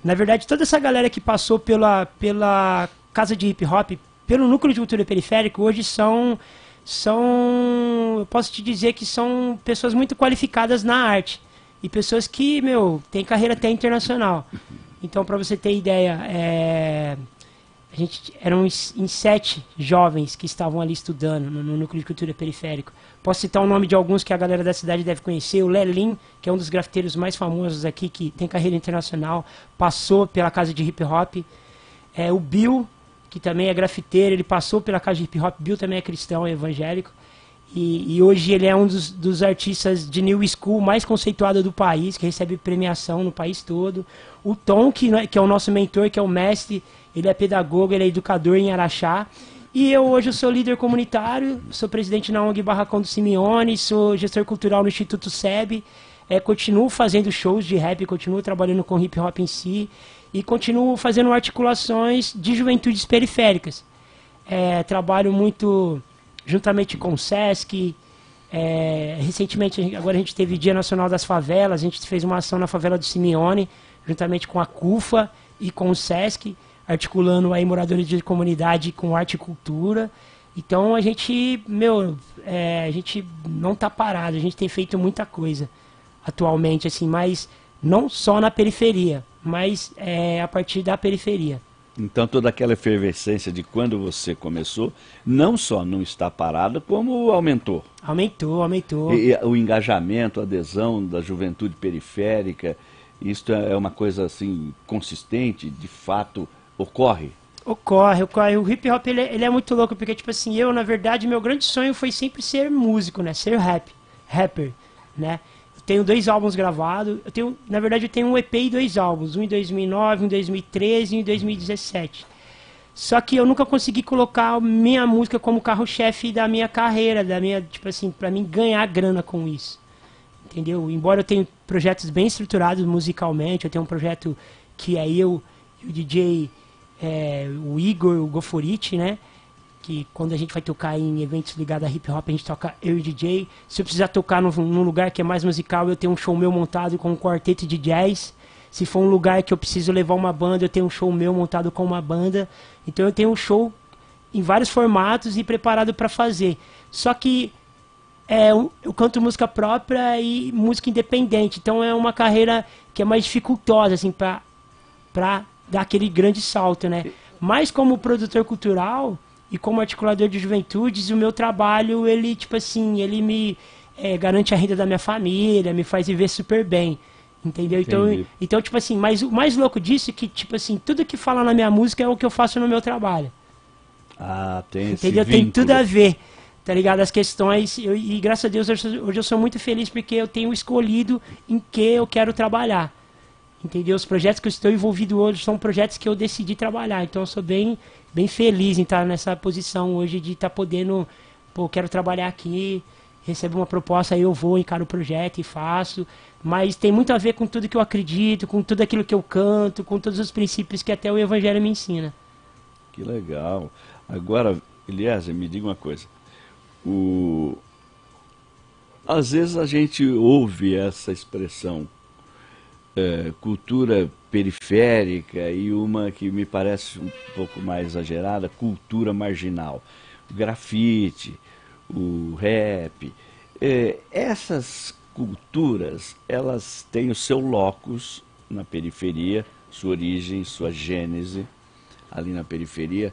Na verdade, toda essa galera que passou pela, pela casa de hip hop, pelo núcleo de cultura periférico, hoje são são, eu posso te dizer que são pessoas muito qualificadas na arte e pessoas que, meu, tem carreira até internacional. Então, para você ter ideia, é, a gente eram em sete jovens que estavam ali estudando no, no núcleo de cultura periférico. Posso citar o nome de alguns que a galera da cidade deve conhecer. O Lelin, que é um dos grafiteiros mais famosos aqui, que tem carreira internacional, passou pela casa de hip hop. É, o Bill, que também é grafiteiro, ele passou pela casa de hip hop. Bill também é cristão, é evangélico. E, e, hoje ele é um dos, dos, artistas de New School mais conceituado do país, que recebe premiação no país todo. O Tom, que, é, que é o nosso mentor, que é o mestre, ele é pedagogo, ele é educador em Araxá. E eu hoje eu sou líder comunitário, sou presidente na ONG Barracão do Simeone, sou gestor cultural no Instituto SEB. é, continuo fazendo shows de rap, continuo trabalhando com hip hop em si e continuo fazendo articulações de juventudes periféricas. É, trabalho muito juntamente com o SESC. É, recentemente, agora a gente teve Dia Nacional das Favelas, a gente fez uma ação na favela do Simeone, juntamente com a CUFA e com o SESC, articulando aí moradores de comunidade com arte e cultura. Então a gente, meu, é, a gente não está parado, a gente tem feito muita coisa atualmente, assim, mas não só na periferia, mas é, a partir da periferia. Então toda aquela efervescência de quando você começou, não só não está parada, como aumentou. Aumentou, aumentou. E, e, o engajamento, a adesão da juventude periférica, isso é uma coisa assim consistente, de fato ocorre. Ocorre, ocorre. O hip hop ele, é, ele é muito louco, porque tipo assim, eu na verdade meu grande sonho foi sempre ser músico, né? Ser rap, rapper, né? Tenho dois álbuns gravados. Eu tenho, na verdade, eu tenho um EP e dois álbuns, um em 2009, um em 2013 e um em 2017. Só que eu nunca consegui colocar minha música como carro-chefe da minha carreira, da minha, tipo assim, para mim ganhar grana com isso. Entendeu? Embora eu tenha projetos bem estruturados musicalmente, eu tenho um projeto que é eu e o DJ, é, o Igor, o Goforite, né? Que quando a gente vai tocar em eventos ligados a hip hop, a gente toca eu e DJ. Se eu precisar tocar num, num, lugar que é mais musical, eu tenho um show meu montado com um quarteto de jazz. Se for um lugar que eu preciso levar uma banda, eu tenho um show meu montado com uma banda. Então eu tenho um show em vários formatos e preparado para fazer. Só que é, eu, canto música própria e música independente. Então é uma carreira que é mais dificultosa, assim, para dar aquele grande salto, né? Mas como produtor cultural, e como articulador de juventudes, o meu trabalho, ele, tipo assim, ele me é, garante a renda da minha família, me faz viver super bem. Entendeu? Então, então, tipo assim, mas o mais louco disso é que, tipo assim, tudo que fala na minha música é o que eu faço no meu trabalho. Ah, tem Entendeu? Tem tudo a ver, tá ligado? As questões, eu, e graças a Deus hoje, hoje eu sou muito feliz porque eu tenho escolhido em que eu quero trabalhar. Entendeu? Os projetos que eu estou envolvido hoje são projetos que eu decidi trabalhar. Então eu sou bem bem feliz em estar nessa posição hoje de estar podendo, pô, quero trabalhar aqui, recebo uma proposta, aí eu vou, encaro o projeto e faço. Mas tem muito a ver com tudo que eu acredito, com tudo aquilo que eu canto, com todos os princípios que até o Evangelho me ensina. Que legal. Agora, Eliezer, me diga uma coisa. O... Às vezes a gente ouve essa expressão é, cultura periférica e uma que me parece um pouco mais exagerada, cultura marginal. O grafite, o rap. É, essas culturas, elas têm o seu locus na periferia, sua origem, sua gênese ali na periferia,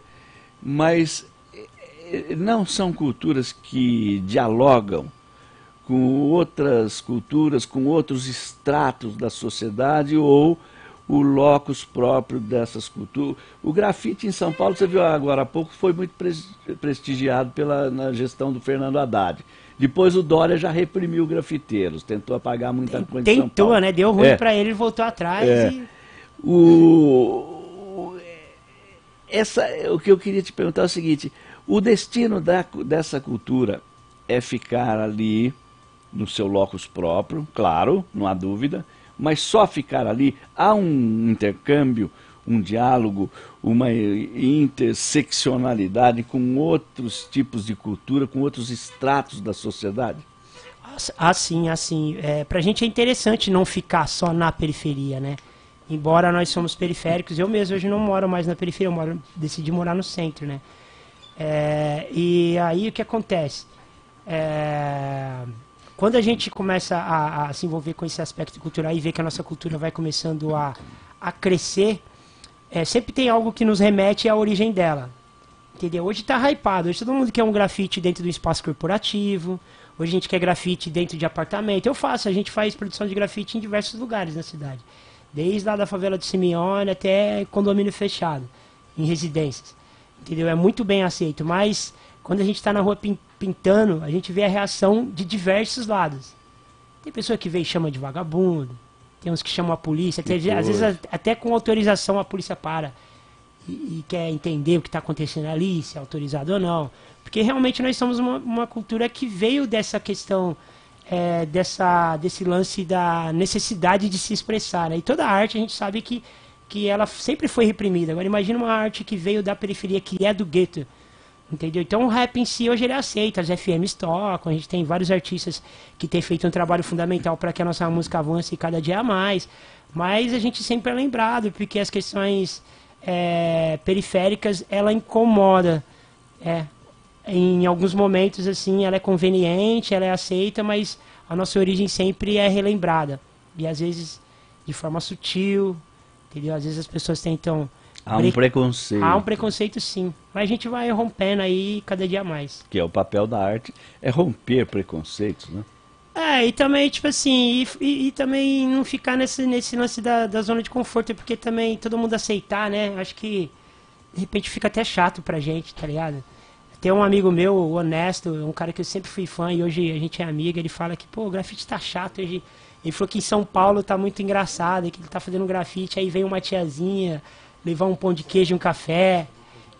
mas é, não são culturas que dialogam com outras culturas, com outros estratos da sociedade ou o locus próprio dessas culturas. O grafite em São Paulo, você viu agora há pouco, foi muito prestigiado pela, na gestão do Fernando Haddad. Depois o Dória já reprimiu grafiteiros, tentou apagar muita coisa Tentou, São Paulo. né? Deu ruim é. para ele, ele voltou atrás. É. E... O, essa, o que eu queria te perguntar é o seguinte: o destino da, dessa cultura é ficar ali no seu locus próprio, claro, não há dúvida, mas só ficar ali, há um intercâmbio, um diálogo, uma interseccionalidade com outros tipos de cultura, com outros estratos da sociedade? Assim, assim. É, Para a gente é interessante não ficar só na periferia, né? Embora nós somos periféricos, eu mesmo hoje não moro mais na periferia, eu moro, decidi morar no centro, né? É, e aí o que acontece? É, quando a gente começa a, a, se envolver com esse aspecto cultural e ver que a nossa cultura vai começando a, a crescer, é, sempre tem algo que nos remete à origem dela. Entendeu? Hoje está hypado, hoje todo mundo quer um grafite dentro do espaço corporativo, hoje a gente quer grafite dentro de apartamento. Eu faço, a gente faz produção de grafite em diversos lugares na cidade. Desde lá da favela de Simeone até condomínio fechado, em residências. Entendeu? É muito bem aceito, mas quando a gente está na rua pintando, a gente vê a reação de diversos lados. Tem pessoa que vê e chama de vagabundo, tem uns que chamam a polícia, até, às vezes até com autorização a polícia para e, e quer entender o que está acontecendo ali, se é autorizado ou não. Porque realmente nós somos uma, uma cultura que veio dessa questão é, dessa, desse lance da necessidade de se expressar. Né? E toda arte a gente sabe que, que ela sempre foi reprimida. Agora imagina uma arte que veio da periferia, que é do gueto. Entendeu? Então o rap em si hoje ele aceita, as FMs tocam, a gente tem vários artistas que têm feito um trabalho fundamental para que a nossa música avance cada dia mais. Mas a gente sempre é lembrado, porque as questões é, periféricas, ela incomoda. É, em alguns momentos, assim, ela é conveniente, ela é aceita, mas a nossa origem sempre é relembrada. E às vezes de forma sutil, entendeu? Às vezes as pessoas tentam... Há um preconceito. Há um preconceito, sim. Mas a gente vai rompendo aí cada dia mais. Que é o papel da arte, é romper preconceitos, né? É, e também, tipo assim, e, e, e, também não ficar nesse, nesse lance da, da zona de conforto, porque também todo mundo aceitar, né? Acho que de repente fica até chato pra gente, tá ligado? Tem um amigo meu, honesto, um cara que eu sempre fui fã e hoje a gente é amigo, ele fala que, pô, o grafite tá chato hoje. Ele falou que em São Paulo tá muito engraçado, que ele tá fazendo grafite, aí vem uma tiazinha levar um pão de queijo e um café,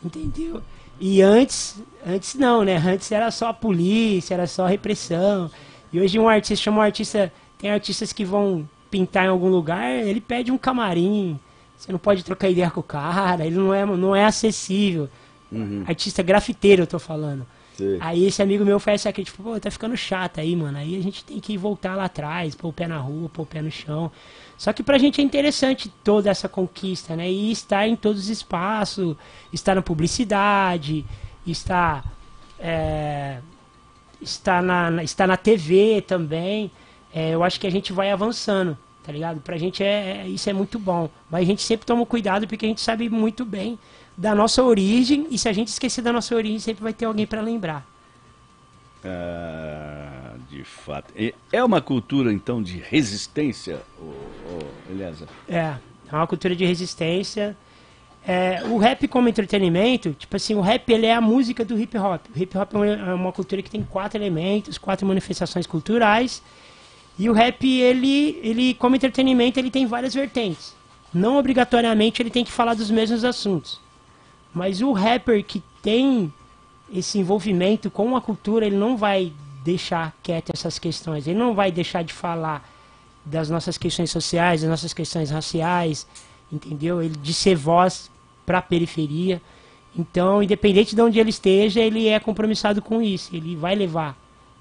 entendeu? E antes, antes não, né? Antes era só a polícia, era só a repressão. E hoje um artista chama um artista. Tem artistas que vão pintar em algum lugar, ele pede um camarim. Você não pode trocar ideia com o cara, ele não é, não é acessível. Uhum. Artista grafiteiro, eu tô falando. Sim. Aí esse amigo meu faz essa crítica, pô, tá ficando chato aí, mano. Aí a gente tem que voltar lá atrás, pôr o pé na rua, pôr o pé no chão. Só que pra gente é interessante toda essa conquista, né? E estar em todos os espaços, estar na publicidade, estar é, está na, está na TV também. É, eu acho que a gente vai avançando, tá ligado? Pra gente é, é, isso é muito bom. Mas a gente sempre toma cuidado porque a gente sabe muito bem da nossa origem e se a gente esquecer da nossa origem, sempre vai ter alguém para lembrar. Ah, de fato. É uma cultura, então, de resistência, Eliezer? É, é uma cultura de resistência. É, o rap como entretenimento, tipo assim, o rap ele é a música do hip hop. O hip hop é uma cultura que tem quatro elementos, quatro manifestações culturais. E o rap, ele, ele como entretenimento, ele tem várias vertentes. Não obrigatoriamente ele tem que falar dos mesmos assuntos. Mas o rapper que tem esse envolvimento com a cultura, ele não vai deixar quieto essas questões. Ele não vai deixar de falar das nossas questões sociais, das nossas questões raciais, entendeu? Ele de ser voz para a periferia. Então, independente de onde ele esteja, ele é compromissado com isso. Ele vai levar,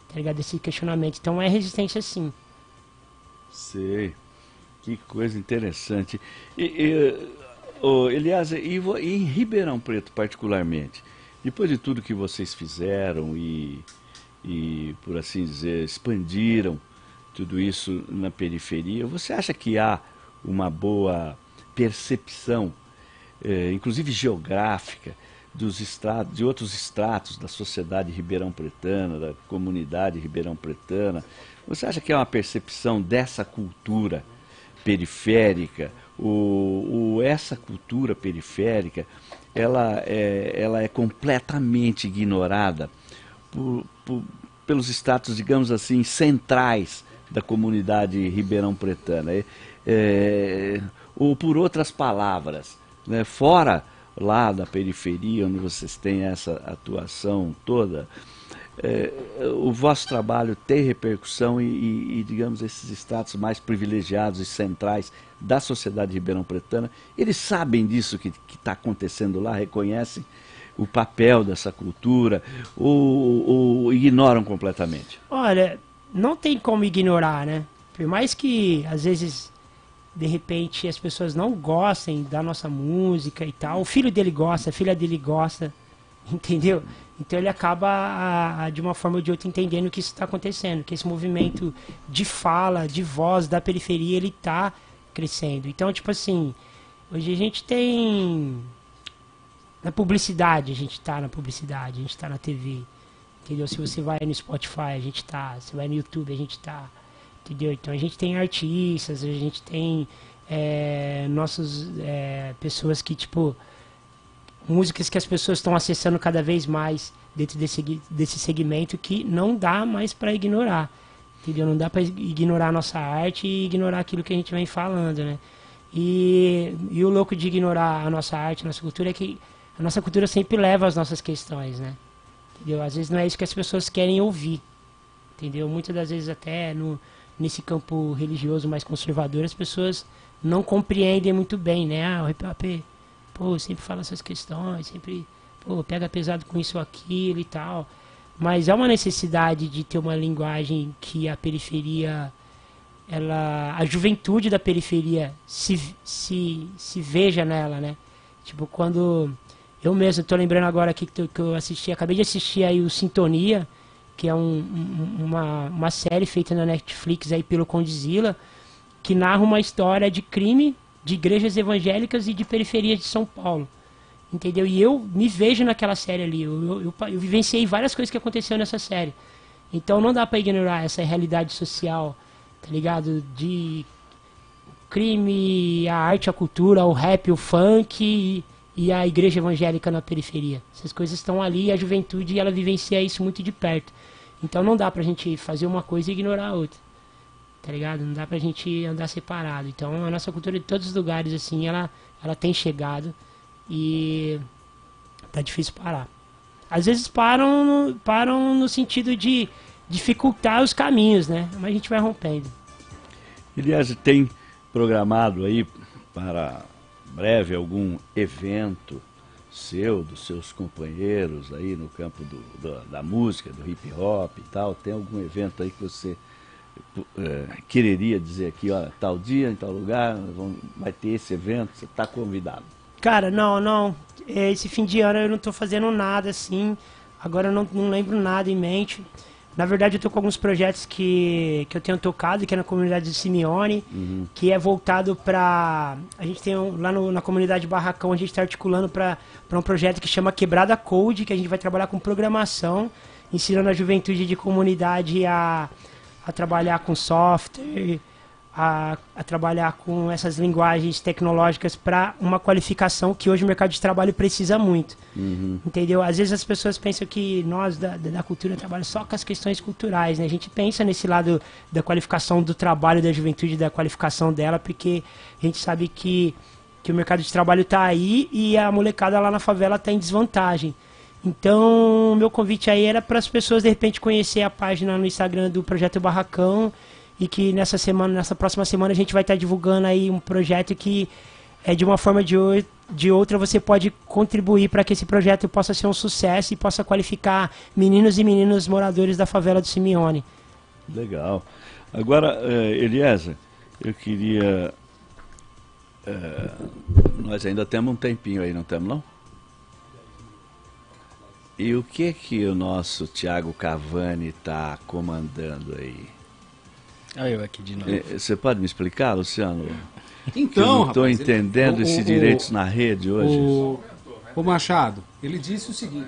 tá ligado? Esse questionamento. Então, é resistência sim. Sei. Que coisa interessante. E, e, oh, Elias, e, em Ribeirão Preto, particularmente, depois de tudo que vocês fizeram e, e, por assim dizer, expandiram tudo isso na periferia, você acha que há uma boa percepção é, inclusive geográfica, dos estratos, de outros estratos da sociedade ribeirão pretana, da comunidade ribeirão pretana. Você acha que é uma percepção dessa cultura periférica? O, o, essa cultura periférica ela é, ela é completamente ignorada por, por, pelos estratos, digamos assim, centrais da comunidade ribeirão pretana. É, é, ou por outras palavras, né, fora lá da periferia, onde vocês têm essa atuação toda, é, o vosso trabalho tem repercussão e, e, e, digamos, esses estados mais privilegiados e centrais da sociedade ribeirão-pretana, eles sabem disso que está acontecendo lá, reconhecem o papel dessa cultura ou, ou ignoram completamente? Olha, não tem como ignorar, né? Por mais que às vezes de repente as pessoas não gostem da nossa música e tal. O filho dele gosta, a filha dele gosta, entendeu? Então ele acaba, a, a, de uma forma ou de outra, entendendo que isso está acontecendo, que esse movimento de fala, de voz da periferia, ele está crescendo. Então, tipo assim, hoje a gente tem. Na publicidade, a gente está na publicidade, a gente está na TV. Entendeu? Se você vai no Spotify, a gente está. Se vai no YouTube, a gente está entendeu? Então a gente tem artistas, a gente tem é, nossas é, pessoas que, tipo, músicas que as pessoas estão acessando cada vez mais dentro desse, desse segmento que não dá mais para ignorar, entendeu? Não dá para ignorar a nossa arte e ignorar aquilo que a gente vem falando, né? E, e o louco de ignorar a nossa arte, a nossa cultura é que a nossa cultura sempre leva as nossas questões, né? Entendeu? Às vezes não é isso que as pessoas querem ouvir entendeu? Muitas das vezes até no, nesse campo religioso mais conservador as pessoas não compreendem muito bem, né? Ah, o pô, sempre fala essas questões, sempre, pô, pega pesado com isso ou aquilo e tal. Mas é uma necessidade de ter uma linguagem que a periferia, ela, a juventude da periferia se, se, se veja nela, né? Tipo, quando eu mesmo estou lembrando agora aqui que, que, eu assisti, acabei de assistir aí o Sintonia, que é um, uma, uma série feita na Netflix aí pelo Condizila, que narra uma história de crime de igrejas evangélicas e de periferias de São Paulo. Entendeu? E eu me vejo naquela série ali. Eu, eu, eu, eu vivenciei várias coisas que aconteceram nessa série. Então não dá para ignorar essa realidade social, tá ligado? De crime, a arte, a cultura, o rap, o funk e, e a igreja evangélica na periferia. Essas coisas estão ali e a juventude ela vivencia isso muito de perto. Então não dá pra gente fazer uma coisa e ignorar a outra. Tá ligado? Não dá pra gente andar separado. Então a nossa cultura de todos os lugares, assim, ela, ela tem chegado e tá difícil parar. Às vezes param no, param no sentido de dificultar os caminhos, né? Mas a gente vai rompendo. Aliás, tem programado aí para breve algum evento seu, dos seus companheiros aí no campo do, do, da música, do hip hop e tal? Tem algum evento aí que você quereria dizer aqui, ó, tal dia, em tal lugar, vai ter esse evento, você está convidado? Cara, não, não. Esse fim de ano eu não estou fazendo nada assim. Agora eu não, não lembro nada em mente. Na verdade, eu tô com alguns projetos que, que eu tenho tocado, que é na comunidade de Simeone, uhum. que é voltado para A gente tem um, lá no, na comunidade Barracão, a gente está articulando para um projeto que chama Quebrada Code, que a gente vai trabalhar com programação, ensinando a juventude de comunidade a, a trabalhar com software, a, a, trabalhar com essas linguagens tecnológicas para uma qualificação que hoje o mercado de trabalho precisa muito. Uhum. Entendeu? Às vezes as pessoas pensam que nós da, da cultura trabalhamos só com as questões culturais, né? A gente pensa nesse lado da qualificação do trabalho da juventude, da qualificação dela, porque a gente sabe que, que o mercado de trabalho está aí e a molecada lá na favela está em desvantagem. Então, meu convite aí era para as pessoas de repente conhecer a página no Instagram do Projeto Barracão e que nessa semana, nessa próxima semana a gente vai estar divulgando aí um projeto que é de uma forma de, de outra você pode contribuir para que esse projeto possa ser um sucesso e possa qualificar meninos e meninas moradores da favela do Simeone. Legal. Agora, eh, Eliezer, eu queria. Eh, nós ainda temos um tempinho aí, não temos não? E o que que o nosso Tiago Cavani está comandando aí? Olha eu aqui de novo. É, você pode me explicar, Luciano? Então, eu não estou entendendo ele, esses direitos na rede hoje. O, o Machado, ele disse o seguinte.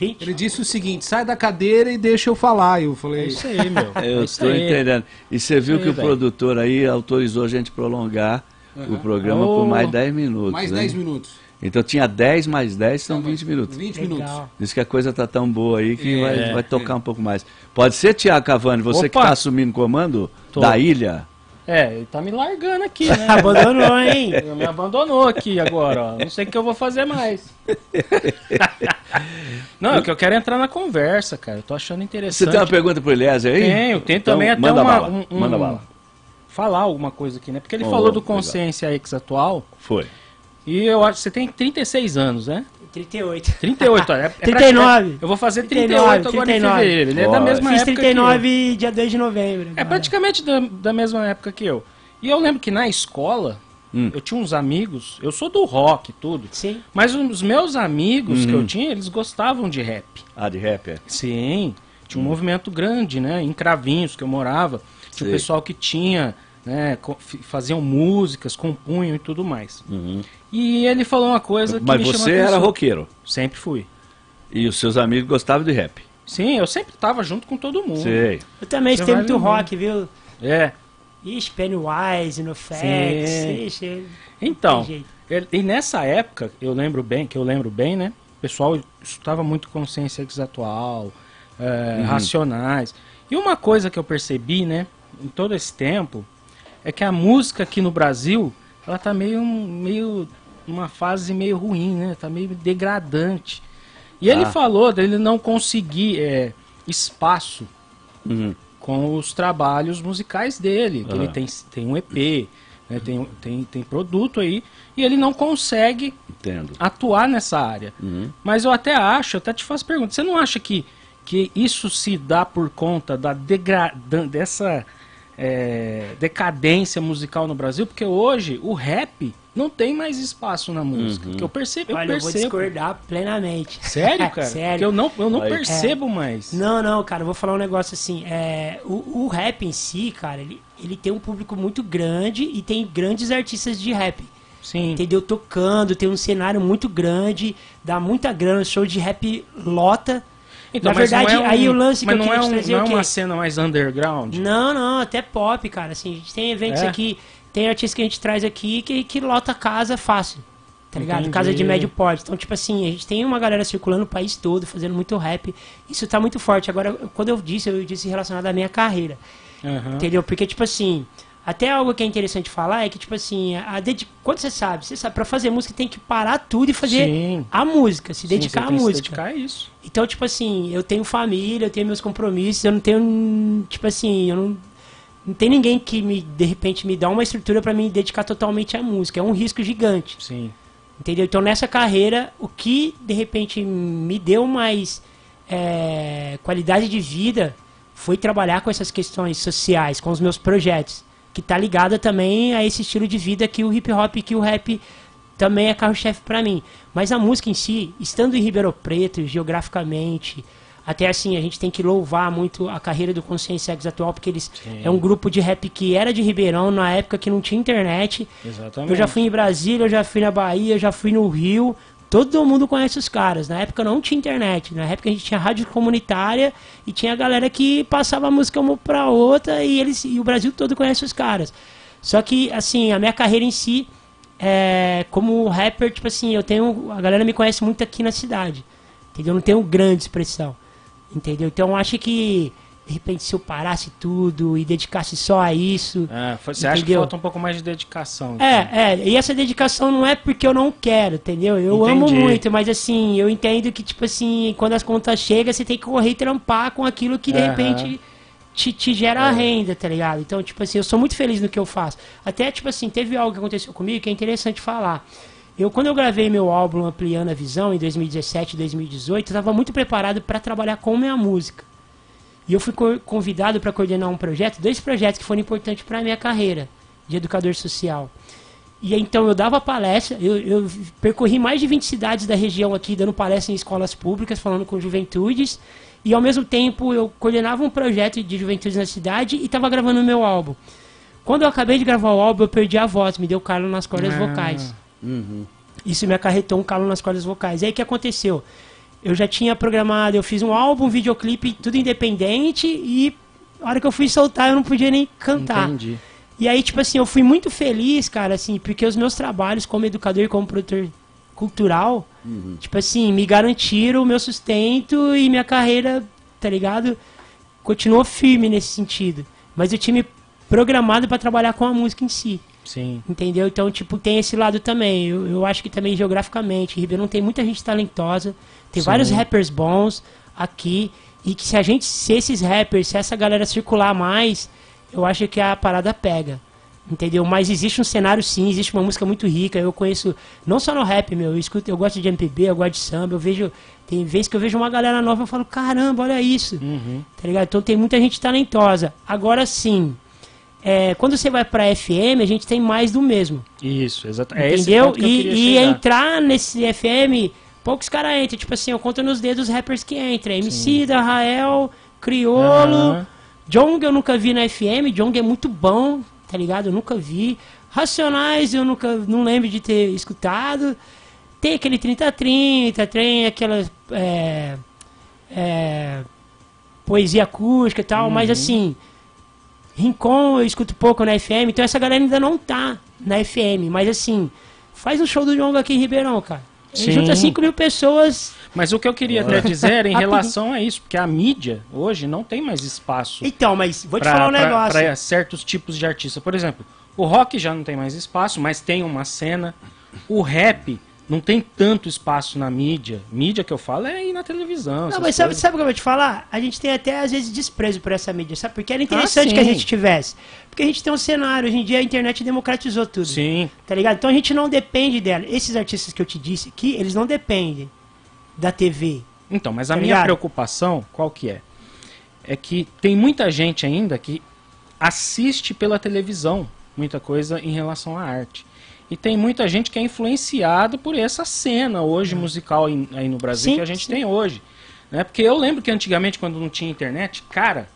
Ele disse o seguinte: sai da cadeira e deixa eu falar. Eu falei: é isso aí, meu. Eu estou é entendendo. E você viu aí, que o véio. produtor aí autorizou a gente prolongar uhum. o programa oh, por mais 10 minutos. Mais 10 minutos. Então tinha 10 mais 10, são 20 minutos. 20 minutos. Diz que a coisa tá tão boa aí que é, vai, vai tocar é. um pouco mais. Pode ser, Tiago Cavani, você Opa. que está assumindo o comando Tô. da ilha? É, ele tá me largando aqui, né? abandonou, hein? Ele me abandonou aqui agora, ó. Não sei o que eu vou fazer mais. Não, é que eu quero entrar na conversa, cara. Eu tô achando interessante. Você tem uma pergunta pro Eliezer aí? Tenho, tenho então, também até manda uma, bala, um, um, manda bala. Falar alguma coisa aqui, né? Porque ele oh, falou do Consciência X atual. Foi. E eu acho que você tem 36 anos, né? 38. 38, é, é 39. eu vou fazer 38 39, agora 39. em fevereiro. Ele é da mesma Fiz época 39 dia 2 de novembro. É praticamente da, da mesma época que eu. E eu lembro que na escola, hum. eu tinha uns amigos, eu sou do rock e tudo. Sim. Mas os meus amigos que eu uhum. tinha, eles gostavam de rap. Ah, de rap, é? Sim. Tinha um hum. movimento grande, né? Em Cravinhos, que eu morava. Tinha um pessoal que tinha né, faziam músicas, compunham e tudo mais. Uhum. E ele falou uma coisa que Mas me você era roqueiro? Sempre fui. E os seus amigos gostavam de rap? Sim, eu sempre tava junto com todo mundo. Sei. Eu também escutei muito rock, viu? É. Ixi, Pennywise, no Facts, Então, e nessa época, eu lembro bem, que eu lembro bem, né? O pessoal estava muito consciência atual, é, uhum. racionais. E uma coisa que eu percebi, né, em todo esse tempo, é que a música aqui no Brasil, ela tá meio, meio uma fase meio ruim, né? Tá meio degradante. E ah. ele falou dele não conseguir é, espaço uhum. com os trabalhos musicais dele. Uhum. Ele tem, tem um EP, né, tem, tem, tem produto aí, e ele não consegue Entendo. atuar nessa área. Uhum. Mas eu até acho, eu até te faço pergunta, você não acha que, que isso se dá por conta da degra dessa é, decadência musical no Brasil? Porque hoje o rap não tem mais espaço na música. Uhum. Que eu percebo, eu Olha, percebo. eu vou discordar plenamente. Sério, cara? Sério. Porque eu não, eu não percebo é. mais. Não, não, cara, eu vou falar um negócio assim. É, o, o rap em si, cara, ele, ele tem um público muito grande e tem grandes artistas de rap. Sim. Entendeu? Tocando, tem um cenário muito grande, dá muita grana, show de rap lota. Então, Na verdade, é um, aí o lance que eu não é um, não é uma cena mais underground? Não, não, até pop, cara. Assim, a gente tem eventos é? aqui tem artista que a gente traz aqui que, que lota casa fácil. Tá ligado? Entendi. Casa de médio porte. Então, tipo assim, a gente tem uma galera circulando o país todo, fazendo muito rap. Isso tá muito forte. Agora, quando eu disse, eu disse relacionado à minha carreira. Uhum. Entendeu? Porque, tipo assim, até algo que é interessante falar é que, tipo assim, a dedi... quando você sabe, você sabe, pra fazer música tem que parar tudo e fazer Sim. a música, se Sim, dedicar à música. Se dedicar a isso. Então, tipo assim, eu tenho família, eu tenho meus compromissos, eu não tenho, tipo assim, eu não não tem ninguém que me de repente me dá uma estrutura para me dedicar totalmente à música. É um risco gigante. Sim. Entendeu? Então nessa carreira, o que de repente me deu mais é, qualidade de vida foi trabalhar com essas questões sociais, com os meus projetos, que tá ligada também a esse estilo de vida que o hip hop, que o rap também é carro-chefe para mim. Mas a música em si, estando em Ribeirão Preto, geograficamente, até assim, a gente tem que louvar muito a carreira do Consciência X atual, porque eles Sim. é um grupo de rap que era de Ribeirão, na época que não tinha internet. Exatamente. Eu já fui em Brasília, eu já fui na Bahia, eu já fui no Rio. Todo mundo conhece os caras. Na época não tinha internet. Na época a gente tinha rádio comunitária e tinha a galera que passava a música uma pra outra e eles e o Brasil todo conhece os caras. Só que, assim, a minha carreira em si, é, como rapper, tipo assim, eu tenho. A galera me conhece muito aqui na cidade. Entendeu? Eu não tenho grande expressão. Entendeu? Então acho que de repente se eu parasse tudo e dedicasse só a isso. É, você entendeu? acha que falta um pouco mais de dedicação? Então. É, é, e essa dedicação não é porque eu não quero, entendeu? Eu Entendi. amo muito, mas assim, eu entendo que, tipo assim, quando as contas chegam, você tem que correr e trampar com aquilo que de uhum. repente te, te gera é. renda, tá ligado? Então, tipo assim, eu sou muito feliz no que eu faço. Até, tipo assim, teve algo que aconteceu comigo que é interessante falar. Eu, quando eu gravei meu álbum Ampliando a Visão, em 2017 2018, eu estava muito preparado para trabalhar com minha música. E eu fui convidado para coordenar um projeto, dois projetos que foram importantes para a minha carreira de educador social. E então eu dava palestra, eu, eu, percorri mais de 20 cidades da região aqui, dando palestra em escolas públicas, falando com juventudes. E ao mesmo tempo eu coordenava um projeto de juventudes na cidade e estava gravando o meu álbum. Quando eu acabei de gravar o álbum, eu perdi a voz, me deu calo nas cordas ah. vocais. Uhum. Isso me acarretou um calo nas cordas vocais. E aí o que aconteceu? Eu já tinha programado, eu fiz um álbum, um videoclipe, tudo independente, e a hora que eu fui soltar eu não podia nem cantar. Entendi. E aí, tipo assim, eu fui muito feliz, cara, assim, porque os meus trabalhos como educador e como produtor cultural, uhum. tipo assim, me garantiram o meu sustento e minha carreira, tá ligado? Continuou firme nesse sentido. Mas eu tinha me programado para trabalhar com a música em si. Sim. Entendeu? Então, tipo, tem esse lado também. Eu, eu acho que também geograficamente, Ribeirão tem muita gente talentosa, tem Sim. vários rappers bons aqui. E que se a gente, se esses rappers, se essa galera circular mais, eu acho que a parada pega. Entendeu? Mas existe um cenário sim, existe uma música muito rica. Eu conheço, não só no rap, meu, eu escuto, eu gosto de MPB, eu gosto de samba, eu vejo. Tem vezes que eu vejo uma galera nova e falo, caramba, olha isso. Uhum. Tá ligado? Então tem muita gente talentosa. Agora sim, é, quando você vai para FM, a gente tem mais do mesmo. Isso, exatamente. É Entendeu? e, e entrar nesse FM, poucos caras entram. Tipo assim, eu conto nos dedos os rappers que entram. MC da Rael, Criolo. Uhum. Jong eu nunca vi na FM. Jong é muito bom, tá ligado? Eu nunca vi. Racionais eu nunca não lembro de ter escutado. Tem aquele 30-30, tem aquela é, é, poesia acústica e tal, uhum. mas assim Rincon eu escuto pouco na FM, então essa galera ainda não tá na FM, mas assim, faz um show do Jonga aqui em Ribeirão, cara. Sim. Junta 5 mil pessoas. Mas o que eu queria até dizer em relação a isso, porque a mídia hoje não tem mais espaço. Então, mas vou te pra, falar um negócio. Para certos tipos de artista. Por exemplo, o rock já não tem mais espaço, mas tem uma cena. O rap não tem tanto espaço na mídia. Mídia que eu falo é aí na televisão. Não, mas sabe, sabe o que eu vou te falar? A gente tem até, às vezes, desprezo por essa mídia, sabe? Porque era interessante ah, que a gente tivesse. Porque a gente tem um cenário, hoje em dia a internet democratizou tudo. Sim. Tá ligado? Então a gente não depende dela. Esses artistas que eu te disse aqui, eles não dependem da TV. Então, mas a tá minha ligado? preocupação, qual que é? É que tem muita gente ainda que assiste pela televisão muita coisa em relação à arte. E tem muita gente que é influenciado por essa cena hoje musical aí no Brasil sim, que a gente sim. tem hoje. Né? Porque eu lembro que antigamente, quando não tinha internet, cara,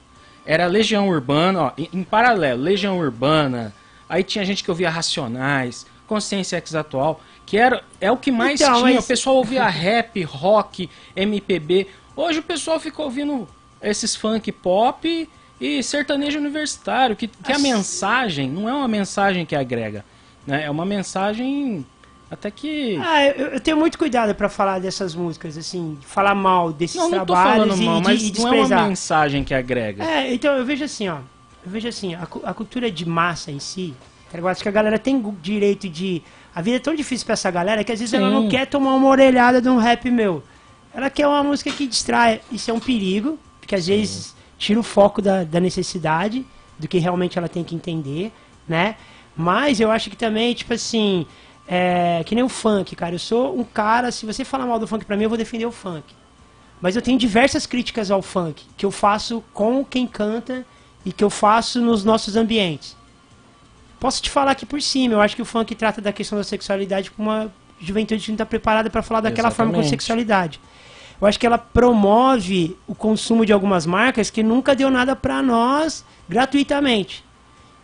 era Legião Urbana, ó, em, em paralelo, Legião Urbana, aí tinha gente que ouvia Racionais, Consciência Ex Atual, que era, é o que mais então, tinha. Mas... O pessoal ouvia rap, rock, MPB. Hoje o pessoal fica ouvindo esses funk pop e sertanejo universitário, que, que a mensagem não é uma mensagem que agrega. Né? É uma mensagem até que. Ah, eu, eu tenho muito cuidado para falar dessas músicas, assim, falar mal desses não, não trabalhos tô falando mal, e, mas e não é uma mensagem que agrega. É, então eu vejo assim, ó. Eu vejo assim, a, a cultura de massa em si, tá eu acho que a galera tem direito de. A vida é tão difícil para essa galera que às vezes Sim. ela não quer tomar uma orelhada de um rap meu. Ela quer uma música que distrai. Isso é um perigo, porque às vezes tira o foco da, da necessidade, do que realmente ela tem que entender, né? Mas eu acho que também, tipo assim, é, que nem o funk, cara. Eu sou um cara, se você falar mal do funk pra mim, eu vou defender o funk. Mas eu tenho diversas críticas ao funk, que eu faço com quem canta e que eu faço nos nossos ambientes. Posso te falar aqui por cima, eu acho que o funk trata da questão da sexualidade com uma juventude que não está preparada para falar daquela Exatamente. forma com sexualidade. Eu acho que ela promove o consumo de algumas marcas que nunca deu nada para nós gratuitamente.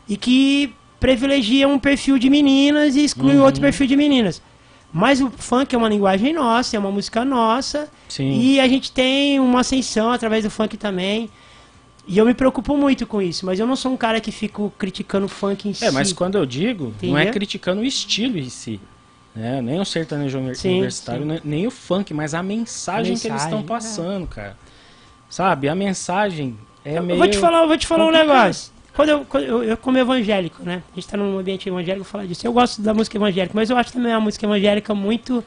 E que privilegia um perfil de meninas e exclui uhum. outro perfil de meninas. Mas o funk é uma linguagem nossa, é uma música nossa. Sim. E a gente tem uma ascensão através do funk também. E eu me preocupo muito com isso, mas eu não sou um cara que fico criticando funk em si. É, mas quando eu digo, Entendeu? não é criticando o estilo em si. Né? Nem o sertanejo sim, universitário, sim. Nem, o funk, mas a mensagem, a mensagem que eles estão é. passando, é. cara. Sabe? A mensagem é eu meio. Vou te falar, vou te falar um negócio. Quando eu, quando eu, eu, como evangélico, né? A gente está num ambiente evangélico, falar disso. Eu gosto da música evangélica, mas eu acho também a música evangélica muito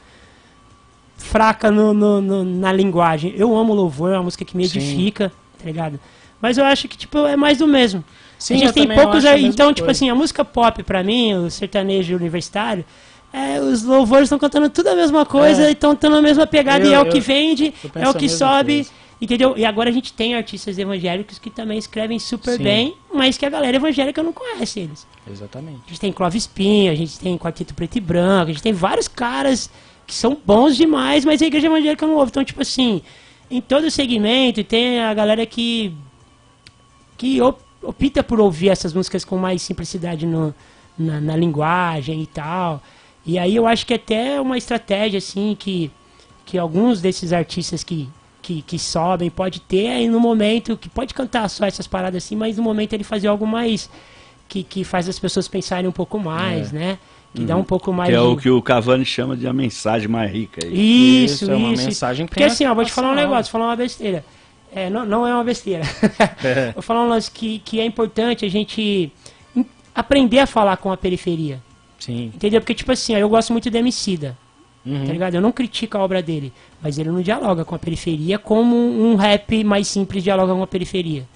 fraca no, no, no, na linguagem. Eu amo louvor, é uma música que me edifica, Sim. tá ligado? Mas eu acho que, tipo, é mais do mesmo. Sim, a gente tem poucos aí. Então, tipo assim, a música pop pra mim, o sertanejo universitário, é, os louvores estão cantando tudo a mesma coisa é. e estão tendo a mesma pegada eu, e é o que vende, é o que sobe. Coisa. Entendeu? E agora a gente tem artistas evangélicos que também escrevem super Sim. bem, mas que a galera evangélica não conhece eles. Exatamente. A gente tem Clóvis Pinho, a gente tem Quarteto Preto e Branco, a gente tem vários caras que são bons demais, mas a igreja evangélica não ouve. Então, tipo assim, em todo segmento tem a galera que que opta por ouvir essas músicas com mais simplicidade no, na, na linguagem e tal. E aí eu acho que até uma estratégia assim que que alguns desses artistas que que, que sobem, pode ter aí no momento, que pode cantar só essas paradas assim, mas no momento ele fazer algo mais que, que faz as pessoas pensarem um pouco mais, é. né? Que uhum. dá um pouco mais. Que é de... o que o Cavani chama de a mensagem mais rica. Isso, isso. isso é uma mensagem Porque assim, ó, vou te falar um negócio, vou falar uma besteira. É, não, não é uma besteira. É. vou falar um lance que, que é importante a gente aprender a falar com a periferia. Sim. Entendeu? Porque, tipo assim, ó, eu gosto muito do Emicida. Uhum. Tá ligado? Eu não critico a obra dele, mas ele não dialoga com a periferia como um rap mais simples dialoga com a periferia.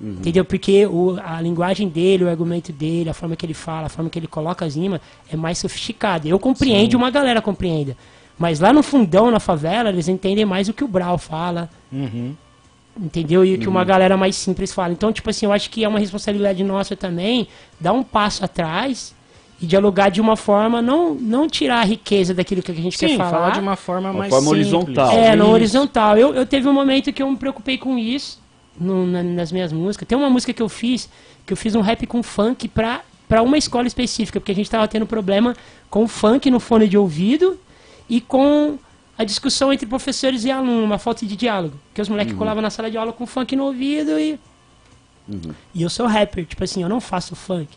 Uhum. Entendeu? Porque o, a linguagem dele, o argumento dele, a forma que ele fala, a forma que ele coloca as rimas é mais sofisticada. Eu compreendo, Sim. uma galera compreenda. Mas lá no fundão, na favela, eles entendem mais o que o Brau fala. Uhum. Entendeu? E o que uma uhum. galera mais simples fala. Então, tipo assim, eu acho que é uma responsabilidade nossa também dar um passo atrás e dialogar de uma forma, não, não tirar a riqueza daquilo que a gente Sim, quer falar. falar de uma forma uma mais forma simples. horizontal. É, no horizontal. Eu, eu teve um momento que eu me preocupei com isso no, na, nas minhas músicas. Tem uma música que eu fiz, que eu fiz um rap com funk pra, pra uma escola específica, porque a gente tava tendo problema com funk no fone de ouvido e com a discussão entre professores e alunos, uma falta de diálogo. Que os moleques uhum. colavam na sala de aula com funk no ouvido e. Uhum. E eu sou rapper, tipo assim, eu não faço funk.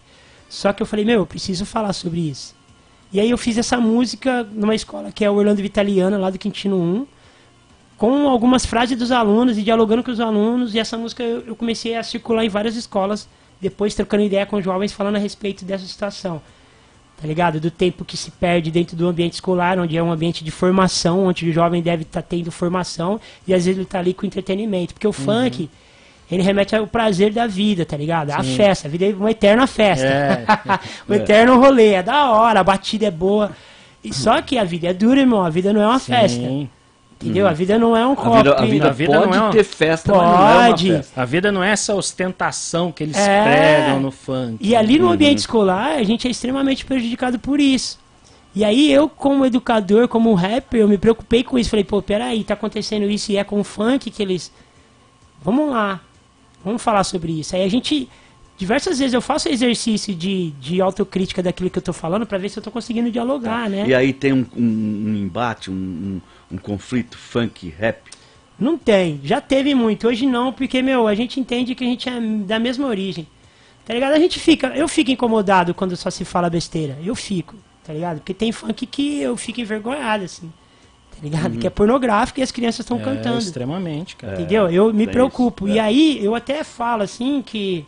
Só que eu falei, meu, eu preciso falar sobre isso. E aí eu fiz essa música numa escola que é o Orlando Vitaliana, lá do Quintino 1, com algumas frases dos alunos e dialogando com os alunos. E essa música eu comecei a circular em várias escolas, depois trocando ideia com os jovens falando a respeito dessa situação. Tá ligado? Do tempo que se perde dentro do ambiente escolar, onde é um ambiente de formação, onde o jovem deve estar tá tendo formação e às vezes ele tá ali com entretenimento. Porque o uhum. funk, ele remete ao prazer da vida, tá ligado? A festa, a vida é uma eterna festa. É. um é. eterno rolê, é da hora, a batida é boa. E só que a vida é dura, irmão, a vida não é uma Sim. festa. Entendeu? Hum. A vida não é um copo. A vida, a vida, a vida pode não é ter festa, pode. mas não é uma festa. A vida não é essa ostentação que eles é... pregam no funk. E ali no uhum. ambiente escolar, a gente é extremamente prejudicado por isso. E aí eu, como educador, como rapper, eu me preocupei com isso. Falei, pô, peraí, tá acontecendo isso e é com o funk que eles... Vamos lá, vamos falar sobre isso. Aí a gente... Diversas vezes eu faço exercício de, de autocrítica daquilo que eu tô falando para ver se eu tô conseguindo dialogar, tá. né? E aí tem um, um, um embate, um um conflito funk rap? Não tem, já teve muito. Hoje não, porque, meu, a gente entende que a gente é da mesma origem. Tá ligado? A gente fica, eu fico incomodado quando só se fala besteira. Eu fico, tá ligado? Porque tem funk que eu fico envergonhado, assim. Tá ligado? Uhum. Que é pornográfico e as crianças estão é, cantando. Extremamente, cara. Entendeu? Eu me preocupo. Isso, é. E aí, eu até falo, assim, que.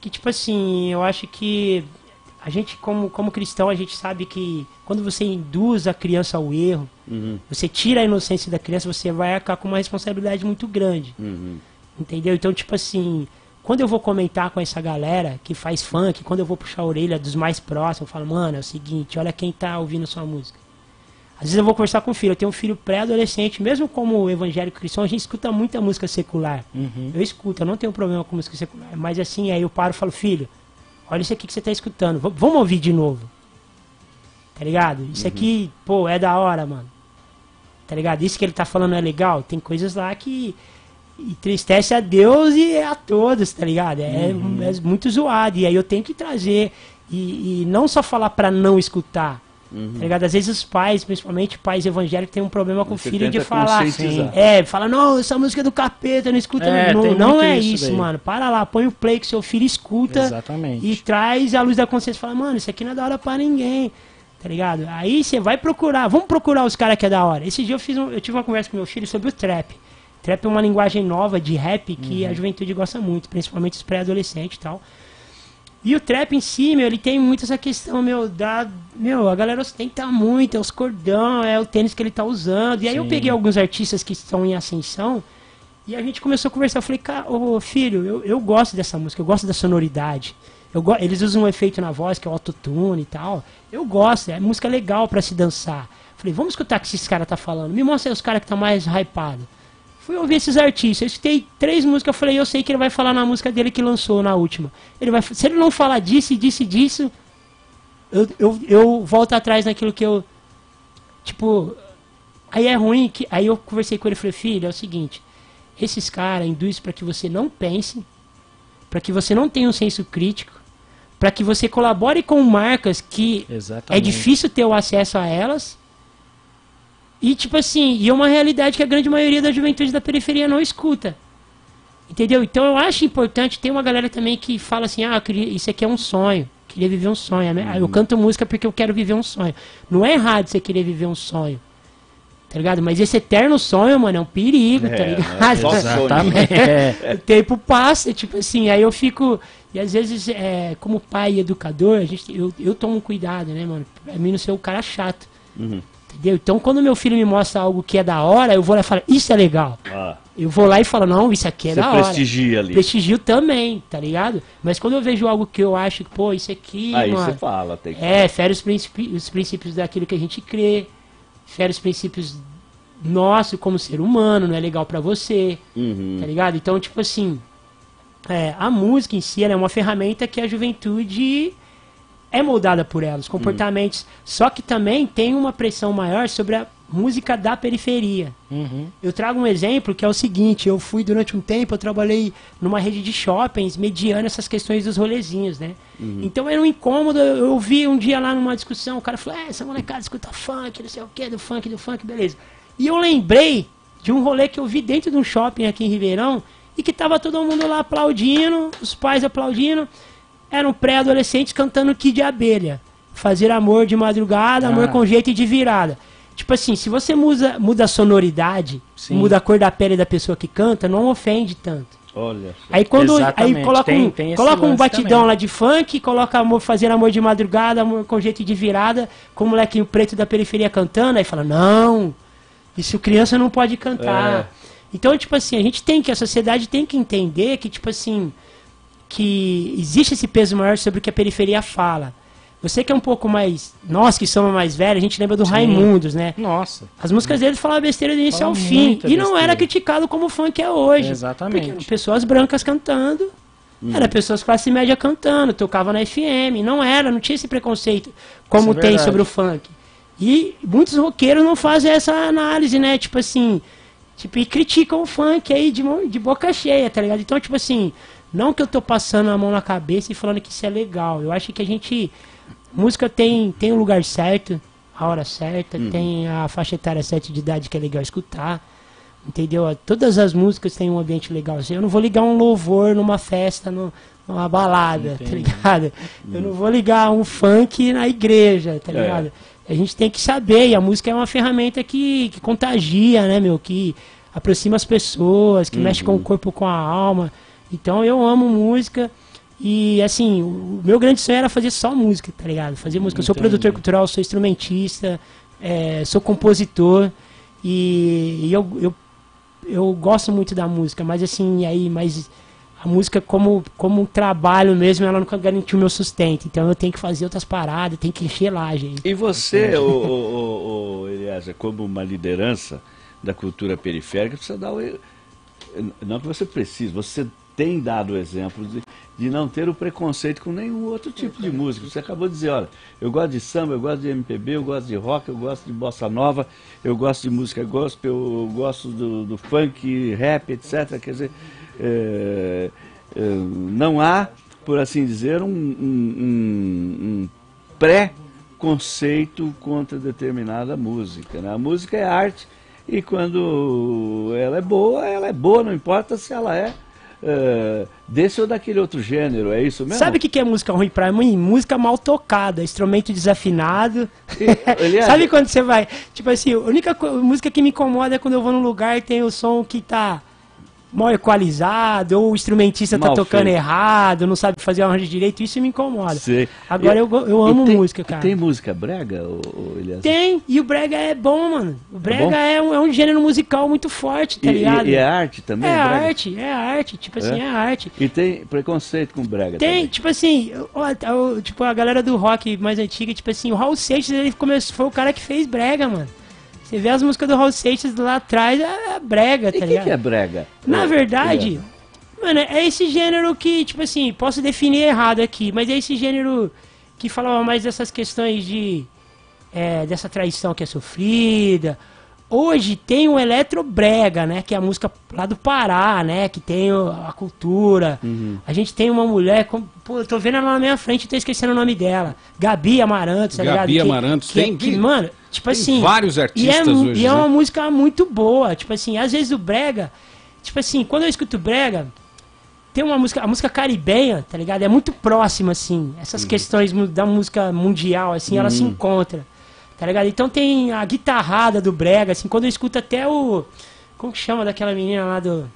Que, tipo assim, eu acho que a gente, como, como cristão, a gente sabe que quando você induz a criança ao erro, uhum. você tira a inocência da criança, você vai acabar com uma responsabilidade muito grande. Uhum. Entendeu? Então, tipo assim, quando eu vou comentar com essa galera que faz funk, quando eu vou puxar a orelha dos mais próximos, eu falo, mano, é o seguinte, olha quem tá ouvindo sua música. Às vezes eu vou conversar com o filho, eu tenho um filho pré-adolescente, mesmo como evangélico cristão, a gente escuta muita música secular. Uhum. Eu escuto, eu não tenho problema com música secular. Mas assim, aí eu paro e falo, filho, Olha isso aqui que você tá escutando. V vamos ouvir de novo. Tá ligado? Isso uhum. aqui, pô, é da hora, mano. Tá ligado? Isso que ele tá falando é legal. Tem coisas lá que entristece a Deus e a todos, tá ligado? É, uhum. é muito zoado. E aí eu tenho que trazer. E, e não só falar para não escutar. Uhum. Tá ligado? Às vezes os pais, principalmente pais evangélicos, têm um problema com Você o filho de falar. É, fala, não, essa música é do capeta, não escuta. É, não não é isso, isso mano. Para lá, põe o play que seu filho escuta. Exatamente. E traz a luz da consciência e fala, mano, isso aqui não é da hora pra ninguém. Tá ligado? Aí você vai procurar, vamos procurar os caras que é da hora. Esse dia eu fiz um, eu tive uma conversa com meu filho sobre o trap. Trap é uma linguagem nova de rap que uhum. a juventude gosta muito, principalmente os pré-adolescentes e tal. E o trap em si, meu, ele tem muito essa questão, meu, da. Meu, a galera ostenta muito, é os cordão, é o tênis que ele tá usando. E aí Sim. eu peguei alguns artistas que estão em ascensão e a gente começou a conversar. Eu falei, cara, ô filho, eu, eu gosto dessa música, eu gosto da sonoridade. Eu go... Eles usam um efeito na voz, que é o autotune e tal. Eu gosto, é música legal para se dançar. Falei, vamos escutar o que esses caras tá falando. Me mostra aí os caras que tá mais hypado. Fui ouvir esses artistas, eu escutei três músicas, eu falei, eu sei que ele vai falar na música dele que lançou na última. Ele vai, se ele não falar disso e disso e disso, eu, eu, eu volto atrás naquilo que eu. Tipo. Aí é ruim que. Aí eu conversei com ele e falei, filho, é o seguinte, esses caras induzem para que você não pense, para que você não tenha um senso crítico, para que você colabore com marcas que é Exatamente. é difícil ter o acesso a elas e, tipo assim, e é uma realidade que a grande maioria da juventude da periferia não escuta. Entendeu? Então eu acho importante, tem uma galera também que fala assim, ah, queria, isso aqui é um sonho, queria viver um sonho. Uhum. Eu canto música porque eu quero viver um sonho. Não é errado você querer viver um sonho. Tá ligado? Mas esse eterno sonho, mano, é um perigo, tá é, tá ligado? É, exatamente. É. o tempo passa, tipo assim, aí eu fico. E às vezes, é, como pai e educador, a gente, eu, eu tomo cuidado, né, mano? Pra mim não ser o cara chato. Uhum. Entendeu? Então, quando meu filho me mostra algo que é da hora, eu vou lá e falo, isso é legal. Ah. Eu vou lá e falo, não, isso aqui é Você da hora. prestigia ali. Prestigio também, tá ligado? Mas quando eu vejo algo que eu acho que, pô, isso aqui. Aí você fala, tem que É, fere os, princípios, os princípios daquilo que a gente crê, fere os princípios nossos como ser humano, não é legal para você, uhum. tá ligado? Então, tipo assim, é, a música em si é uma ferramenta que a juventude é moldada por ela, os comportamentos. Uhum. Só que também tem uma pressão maior sobre a música da periferia. Uhum. Eu trago um exemplo que é o seguinte: eu fui durante um tempo, eu trabalhei numa rede de shoppings mediando essas questões dos rolezinhos, né? Uhum. Então era um incômodo. Eu vi um dia lá numa discussão, o cara falou: é, essa molecada escuta funk, não sei o que, do funk, do funk, beleza. E eu lembrei de um rolê que eu vi dentro de um shopping aqui em Ribeirão e que tava todo mundo lá aplaudindo, os pais aplaudindo eram pré-adolescentes cantando Kid Abelha. Fazer amor de madrugada, ah. amor com jeito de virada. Tipo assim, se você muda, muda a sonoridade, Sim. muda a cor da pele da pessoa que canta, não ofende tanto. Olha. Aí quando aí coloca tem, um, tem coloca um batidão também. lá de funk, coloca amor fazendo amor de madrugada, amor com jeito de virada, com o molequinho preto da periferia cantando, aí fala: "Não, isso criança não pode cantar". É. Então, tipo assim, a gente tem que a sociedade tem que entender que tipo assim, que existe esse peso maior sobre o que a periferia fala. Você que é um pouco mais. Nós que somos mais velhos, a gente lembra do Sim. Raimundos, né? Nossa. As músicas deles falavam besteira do início Fala ao fim. E não era criticado como o funk é hoje. Exatamente. Porque pessoas brancas cantando. Hum. Era pessoas classe média cantando, tocava na FM. Não era, não tinha esse preconceito como é tem verdade. sobre o funk. E muitos roqueiros não fazem essa análise, né? Tipo assim. Tipo, e criticam o funk aí de, de boca cheia, tá ligado? Então, tipo assim, não que eu tô passando a mão na cabeça e falando que isso é legal. Eu acho que a gente Música tem, tem o lugar certo, a hora certa, uhum. tem a faixa etária certa de idade que é legal escutar. Entendeu? Todas as músicas têm um ambiente legal. Eu não vou ligar um louvor numa festa, no, numa balada, tá Entendi. tá ligado? Uhum. Eu não vou ligar um funk na igreja, tá é. ligado? É. A gente tem que saber, e a música é uma ferramenta que, que contagia, né, meu? Que aproxima as pessoas, que uhum. mexe com o corpo, com a alma. Então eu amo música. E assim, o meu grande sonho era fazer só música, tá ligado? Fazer música. Eu sou produtor cultural, sou instrumentista, é, sou compositor e, e, eu, eu, eu gosto muito da música, mas assim, aí, mas a música como, como um trabalho mesmo, ela nunca garantiu o meu sustento. Então eu tenho que fazer outras paradas, tenho que encher lá, gente. E você, o, o, o, Eliasa, como uma liderança da cultura periférica, precisa dar o. Não que você precise, você tem dado exemplos de, de não ter o preconceito com nenhum outro tipo de música. Você acabou de dizer, olha, eu gosto de samba, eu gosto de MPB, eu gosto de rock, eu gosto de bossa nova, eu gosto de música gospel, eu gosto do, do funk, rap, etc. Quer dizer, é, é, não há, por assim dizer, um, um, um pré-conceito contra determinada música. Né? A música é arte e quando ela é boa, ela é boa, não importa se ela é uh, desse ou daquele outro gênero, é isso mesmo? Sabe o que, que é música ruim pra mim? Música mal tocada, instrumento desafinado. E, Sabe quando você vai? Tipo assim, a única música que me incomoda é quando eu vou num lugar e tem o som que tá mal equalizado, ou o instrumentista tá mal tá tocando feito. errado, não sabe fazer o arranjo direito, isso me incomoda. Sei. Agora eu, eu, eu amo tem, música, cara. Tem música brega, ou, ou Tem, e o brega é bom, mano. O brega é, é, um, é um, gênero musical muito forte, tá e, ligado? E, é arte também? É arte, é arte, tipo assim, é? é arte. E tem preconceito com brega Tem, também. tipo assim, ó, tipo a galera do rock mais antiga, tipo assim, o Raul Seixas, ele começou, foi o cara que fez brega, mano. Você vê as músicas do Raul Seixas lá atrás, é, é brega, tá e ligado? O que, é brega? Na é, verdade, é. mano, é esse gênero que, tipo assim, posso definir errado aqui, mas é esse gênero que falava mais dessas questões de. É, dessa traição que é sofrida. Hoje tem o Eletrobrega, né? Que é a música lá do Pará, né? Que tem a cultura. Uhum. A gente tem uma mulher. Com, pô, eu tô vendo ela na minha frente e tô esquecendo o nome dela. Gabi Amarantos, tá Gabi ligado? Amarantos, que, tem. Que, que, mano, Tipo Tem assim. Vários artistas e é, hoje. E é uma né? música muito boa. Tipo assim, às vezes o Brega. Tipo assim, quando eu escuto Brega, tem uma música. A música caribenha, tá ligado? É muito próxima, assim. Essas uhum. questões da música mundial, assim, uhum. ela se encontra. Tá ligado? Então tem a guitarrada do Brega, assim, quando eu escuto até o. Como que chama daquela menina lá do.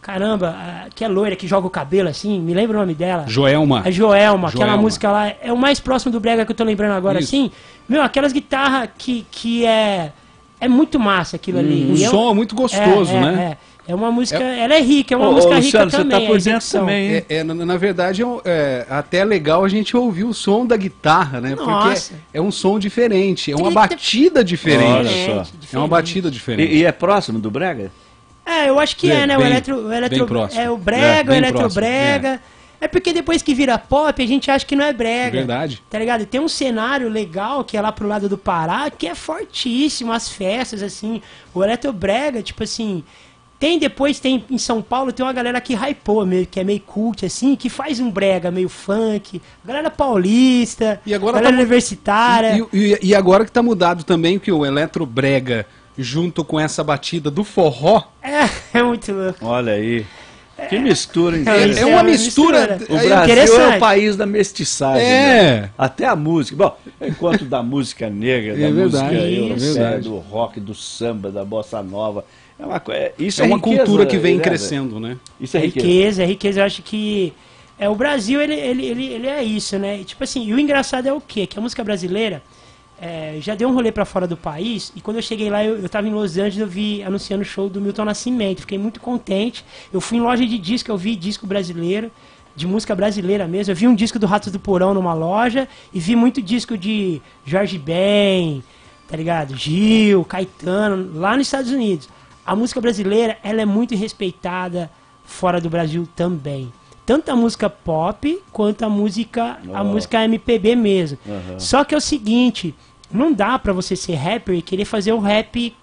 Caramba, que é loira, que joga o cabelo assim, me lembra o nome dela? Joelma. A Joelma, Joelma. aquela música lá, é o mais próximo do Brega que eu tô lembrando agora, Isso. assim. Meu, aquelas guitarras que, que é. É muito massa aquilo ali. Hum, o som é muito gostoso, é, é, né? É. É uma música, é... ela é rica, é uma ô, música ô, Luciano, rica também. Você tá por dentro também, é, é, na, na, verdade, é, até legal a gente ouvir o som da guitarra, né? Nossa. Porque é um som diferente, é uma batida diferente. Olha só. É uma batida diferente. E, e é próximo do Brega? É, eu acho que é, né? Bem, o eletro, o eletro é o brega, é, o eletrobrega. É. é porque depois que vira pop, a gente acha que não é brega. Verdade. Tá ligado? Tem um cenário legal que é lá pro lado do Pará, que é fortíssimo, as festas, assim. O eletrobrega, tipo assim. Tem depois, tem em São Paulo, tem uma galera que hypou, meio, que é meio cult, assim, que faz um brega meio funk. Galera paulista, e agora galera tá, universitária. E, e, e, agora que tá mudado também, que o eletrobrega junto com essa batida do forró. É, é muito louco. Olha aí. Que mistura, É, é uma mistura. O Brasil é o país da mestiçagem. É. Né? Até a música. Bom, enquanto da música negra, da é música europeia, do rock, do samba, da bossa nova. É uma, é, isso é, é uma riqueza, cultura que vem né, crescendo, né? Isso é riqueza. riqueza. É riqueza, Eu acho que é, o Brasil, ele, ele, ele, ele é isso, né? E, tipo assim, e o engraçado é o quê? Que a música brasileira é, já deu um rolê para fora do país e quando eu cheguei lá, eu, eu tava em Los Angeles, eu vi anunciando o show do Milton Nascimento. Fiquei muito contente. Eu fui em loja de disco, eu vi disco brasileiro, de música brasileira mesmo. Eu vi um disco do Ratos do Porão numa loja e vi muito disco de Jorge Ben, tá ligado? Gil, Caetano, lá nos Estados Unidos. A música brasileira, ela é muito respeitada fora do Brasil também tanto a música pop quanto a música oh. a música MPB mesmo. Uhum. Só que é o seguinte, não dá para você ser rapper e querer fazer o rap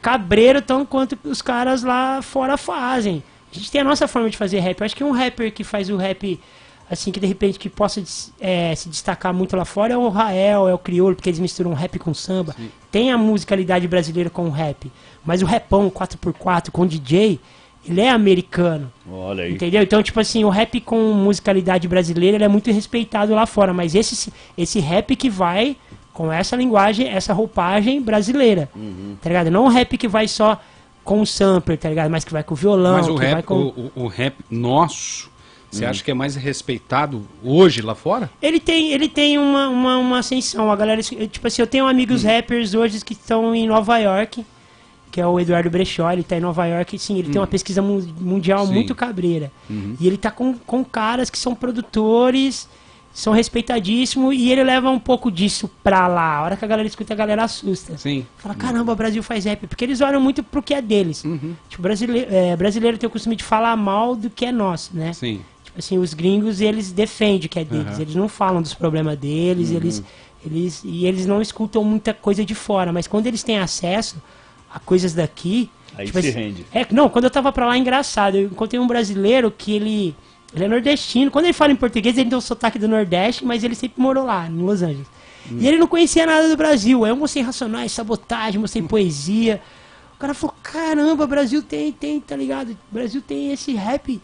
cabreiro tão quanto os caras lá fora fazem. A gente tem a nossa forma de fazer rap. Eu acho que um rapper que faz o rap assim que de repente que possa é, se destacar muito lá fora é o Rael, é o Criolo, porque eles misturam rap com samba. Sim. Tem a musicalidade brasileira com o rap, mas o rapão 4x4 com DJ ele é americano. Olha aí. Entendeu? Então, tipo assim, o rap com musicalidade brasileira é muito respeitado lá fora, mas esse, esse rap que vai com essa linguagem, essa roupagem brasileira. Uhum. Tá ligado? Não o rap que vai só com o sampler, tá ligado? Mas que vai com o violão. Mas o, rap, com... o, o, rap nosso, você uhum. acha que é mais respeitado hoje lá fora? Ele tem, ele tem uma, uma, uma ascensão. A galera, tipo assim, eu tenho amigos uhum. rappers hoje que estão em Nova York que é o Eduardo Brechó, ele está em Nova York, sim, ele tem uma hum. pesquisa mundial sim. muito cabreira. Uhum. E ele está com, com caras que são produtores, são respeitadíssimos, e ele leva um pouco disso pra lá. A hora que a galera escuta, a galera assusta. Sim. Fala, caramba, o Brasil faz rap. Porque eles olham muito pro que é deles. Uhum. Tipo, brasileiro, é, brasileiro tem o costume de falar mal do que é nosso, né? Sim. Tipo assim, os gringos, eles defendem o que é deles. Uhum. Eles não falam dos problemas deles, uhum. eles... Eles, e eles não escutam muita coisa de fora, mas quando eles têm acesso, a coisas daqui. Aí tipo, se rende. É, não, quando eu tava pra lá, é engraçado. Eu encontrei um brasileiro que ele. Ele é nordestino. Quando ele fala em português, ele tem o sotaque do Nordeste, mas ele sempre morou lá, em Los Angeles. Hum. E ele não conhecia nada do Brasil. Aí eu mostrei Racionais, Sabotagem, mostrei hum. poesia. O cara falou: caramba, Brasil tem, tem, tá ligado? Brasil tem esse rap.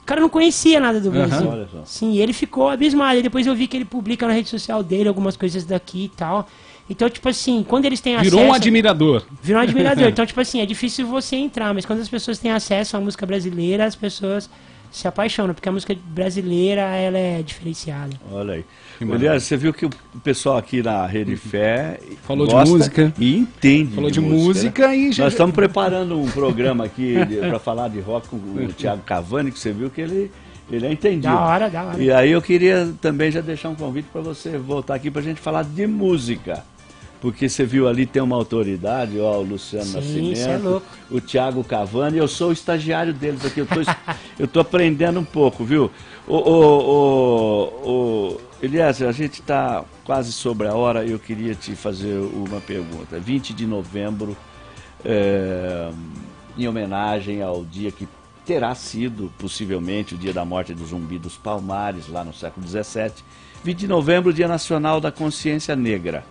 O cara não conhecia nada do Brasil. Uhum. Sim, ele ficou abismado. E depois eu vi que ele publica na rede social dele algumas coisas daqui e tal. Então, tipo assim, quando eles têm acesso. Virou um admirador. Virou um admirador. então, tipo assim, é difícil você entrar, mas quando as pessoas têm acesso à música brasileira, as pessoas se apaixonam, porque a música brasileira ela é diferenciada. Olha aí. Aliás, você viu que o pessoal aqui na Rede Fé falou de música e entende. Falou de, de música, música, né? e já... Nós estamos preparando um programa aqui para falar de rock com o Thiago Cavani, que você viu que ele ele é entendido. Da hora, da hora. E aí eu queria também já deixar um convite para você voltar aqui para a gente falar de música porque você viu ali tem uma autoridade, ó, o Luciano Sim, Nascimento, é o Thiago Cavani, eu sou o estagiário deles aqui, eu tô, eu tô aprendendo um pouco, viu? O, o, o, o Elias, a gente está quase sobre a hora eu queria te fazer uma pergunta. 20 de novembro, é, em homenagem ao dia que terá sido, possivelmente, o dia da morte do zumbi dos Palmares, lá no século XVII. 20 de novembro, Dia Nacional da Consciência Negra.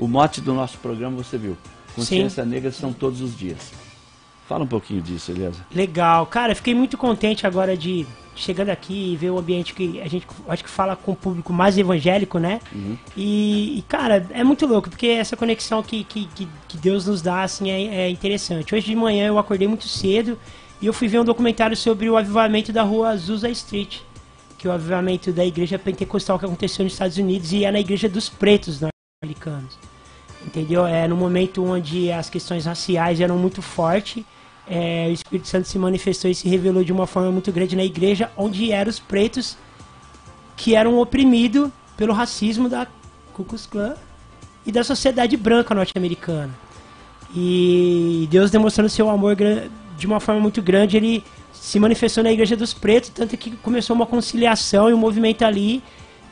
O mote do nosso programa você viu. Consciência Sim. Negra são todos os dias. Fala um pouquinho disso, Eliasa. Legal. Cara, fiquei muito contente agora de chegando aqui e ver o ambiente que a gente acho que fala com o público mais evangélico, né? Uhum. E, e, cara, é muito louco, porque essa conexão que, que, que Deus nos dá, assim, é, é, interessante. Hoje de manhã eu acordei muito cedo e eu fui ver um documentário sobre o avivamento da rua Azusa Street, que é o avivamento da igreja pentecostal que aconteceu nos Estados Unidos e é na igreja dos pretos norte-americanos entendeu? É no momento onde as questões raciais eram muito fortes, é, o Espírito Santo se manifestou e se revelou de uma forma muito grande na igreja, onde eram os pretos que eram oprimidos pelo racismo da Ku Klux Klan e da sociedade branca norte-americana. E Deus demonstrando seu amor de uma forma muito grande, ele se manifestou na igreja dos pretos, tanto que começou uma conciliação e um movimento ali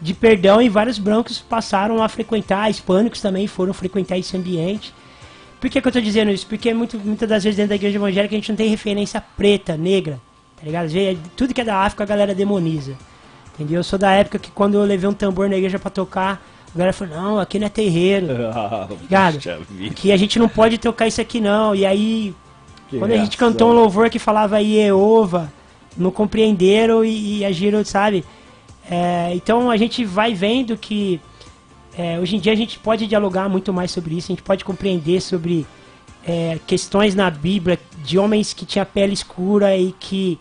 de perdão e vários brancos passaram a frequentar, hispânicos também foram frequentar esse ambiente. Por que, que eu estou dizendo isso? Porque muito, muitas das vezes dentro da igreja evangélica a gente não tem referência preta, negra, tá ligado? Às vezes, tudo que é da África a galera demoniza. Entendeu? Eu sou da época que quando eu levei um tambor na igreja para tocar, a galera falou, não, aqui não é terreiro. Ligado? Aqui a gente não pode tocar isso aqui não. E aí Que Quando a gente cantou um louvor que falava Iehova, não compreenderam e, e agiram, sabe? É, então a gente vai vendo que é, hoje em dia a gente pode dialogar muito mais sobre isso, a gente pode compreender sobre é, questões na Bíblia de homens que tinham pele escura e que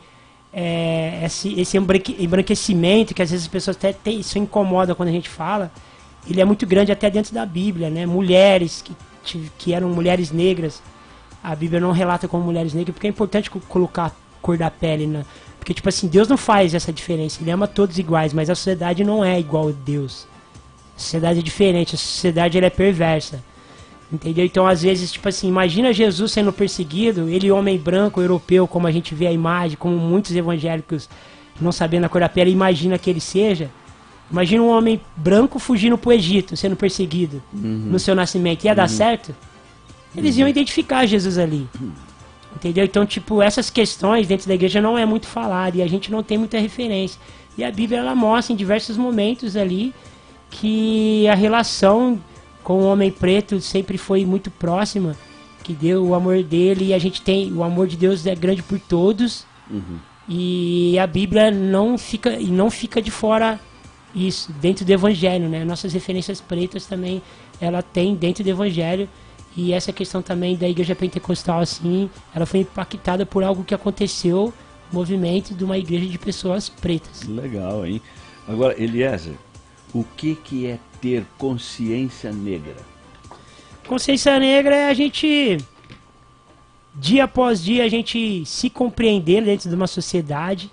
é, esse, esse embranquecimento, que às vezes as pessoas até tem, se incomodam quando a gente fala, ele é muito grande até dentro da Bíblia, né? Mulheres que, que eram mulheres negras, a Bíblia não relata como mulheres negras, porque é importante colocar a cor da pele, né? Porque, tipo assim, Deus não faz essa diferença, Ele ama todos iguais, mas a sociedade não é igual a Deus. A sociedade é diferente, a sociedade ela é perversa. Entendeu? Então, às vezes, tipo assim, imagina Jesus sendo perseguido, ele homem branco, europeu, como a gente vê a imagem, como muitos evangélicos não sabendo a cor da pele, imagina que ele seja. Imagina um homem branco fugindo pro Egito, sendo perseguido uhum. no seu nascimento. Ia uhum. dar certo? Eles uhum. iam identificar Jesus ali. Entendeu? Então, tipo, essas questões dentro da igreja não é muito falado e a gente não tem muita referência. E a Bíblia ela mostra em diversos momentos ali que a relação com o homem preto sempre foi muito próxima, que deu o amor dele e a gente tem o amor de Deus é grande por todos. Uhum. E a Bíblia não fica e não fica de fora isso dentro do evangelho, né? Nossas referências pretas também ela tem dentro do evangelho e essa questão também da igreja pentecostal assim, ela foi impactada por algo que aconteceu, movimento de uma igreja de pessoas pretas. Legal, hein? Agora, Eliezer, o que que é ter consciência negra? Consciência negra é a gente, dia após dia, a gente se compreender dentro de uma sociedade,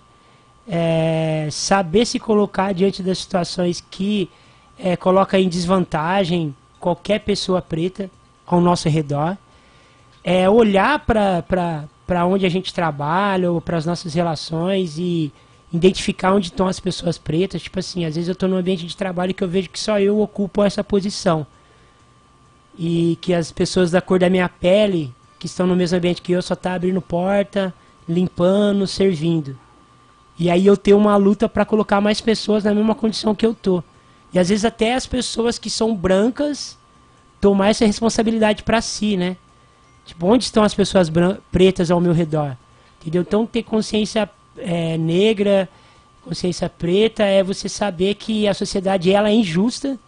é, saber se colocar diante das situações que é, coloca em desvantagem qualquer pessoa preta ao nosso redor, é olhar para onde a gente trabalha ou para as nossas relações e identificar onde estão as pessoas pretas. Tipo assim, às vezes eu estou num ambiente de trabalho que eu vejo que só eu ocupo essa posição. E que as pessoas da cor da minha pele, que estão no mesmo ambiente que eu, só tá abrindo porta, limpando, servindo. E aí eu tenho uma luta para colocar mais pessoas na mesma condição que eu tô. E às vezes até as pessoas que são brancas tomar essa responsabilidade para si, né? Tipo, onde estão as pessoas pretas ao meu redor? Entendeu? Então ter consciência é, negra, consciência preta, é você saber que a sociedade ela é injusta,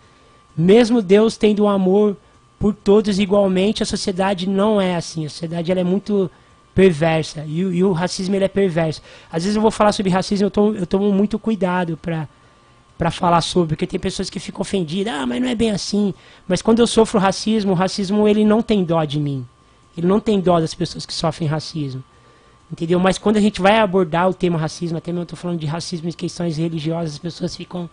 mesmo Deus tendo um amor por todos igualmente, a sociedade não é assim. A sociedade ela é muito perversa e, e o racismo ele é perverso. Às vezes eu vou falar sobre racismo, eu tomo, eu tomo muito cuidado para para falar sobre, porque tem pessoas que ficam ofendidas, ah, mas não é bem assim. Mas quando eu sofro racismo, o racismo ele não tem dó de mim. Ele não tem dó das pessoas que sofrem racismo. Entendeu? Mas quando a gente vai abordar o tema racismo, até mesmo eu estou falando de racismo em questões religiosas, as pessoas ficam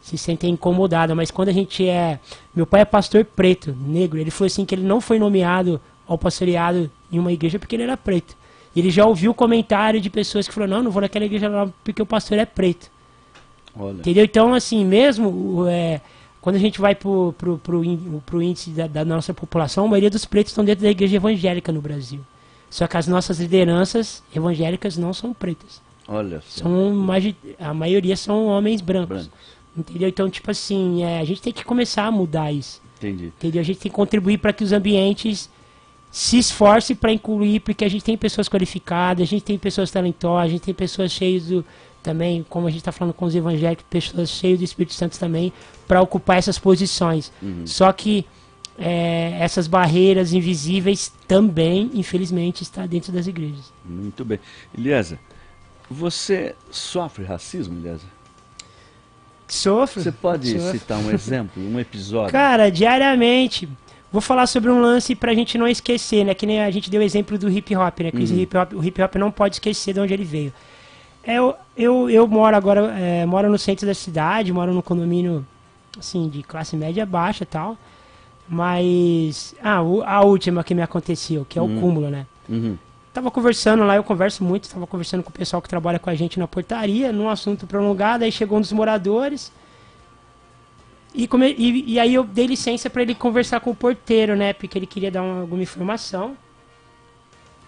se sentem incomodadas. Mas quando a gente é. Meu pai é pastor preto, negro. Ele falou assim que ele não foi nomeado ao pastoreado em uma igreja porque ele era preto. Ele já ouviu comentário de pessoas que falaram: não, não vou naquela igreja lá porque o pastor é preto. Olha. Entendeu? Então, assim, mesmo. É, quando a gente vai pro, pro, pro, pro índice da, da nossa população, a maioria dos pretos estão dentro da igreja evangélica no Brasil. Só que as nossas lideranças evangélicas não são pretas. Olha só. São, a maioria são homens brancos. brancos. Entendeu? Então, tipo assim, é, a gente tem que começar a mudar isso. Entendi. Entendeu? A gente tem que contribuir para que os ambientes se esforcem para incluir, porque a gente tem pessoas qualificadas, a gente tem pessoas talentosas, a gente tem pessoas cheias do, também, como a gente está falando com os evangélicos, pessoas cheias do Espírito Santo também, para ocupar essas posições. Uhum. Só que é, essas barreiras invisíveis também, infelizmente, está dentro das igrejas. Muito bem. Eliasa, você sofre racismo, Eliasa? Sofro. Você pode sofro. citar um exemplo, um episódio? Cara, diariamente. Vou falar sobre um lance pra gente não esquecer, né? Que nem a gente deu o exemplo do hip hop, né? Que uhum. hip -hop, o hip hop não pode esquecer de onde ele veio. É, eu, eu, eu moro agora, é, moro no centro da cidade, moro num condomínio, assim, de classe média baixa e tal. Mas. Ah, a última que me aconteceu, que é o uhum. cúmulo, né? Uhum. Tava conversando lá, eu converso muito, tava conversando com o pessoal que trabalha com a gente na portaria, num assunto prolongado, aí chegou um dos moradores. E, come, e, e aí eu dei licença para ele conversar com o porteiro, né? Porque ele queria dar uma, alguma informação.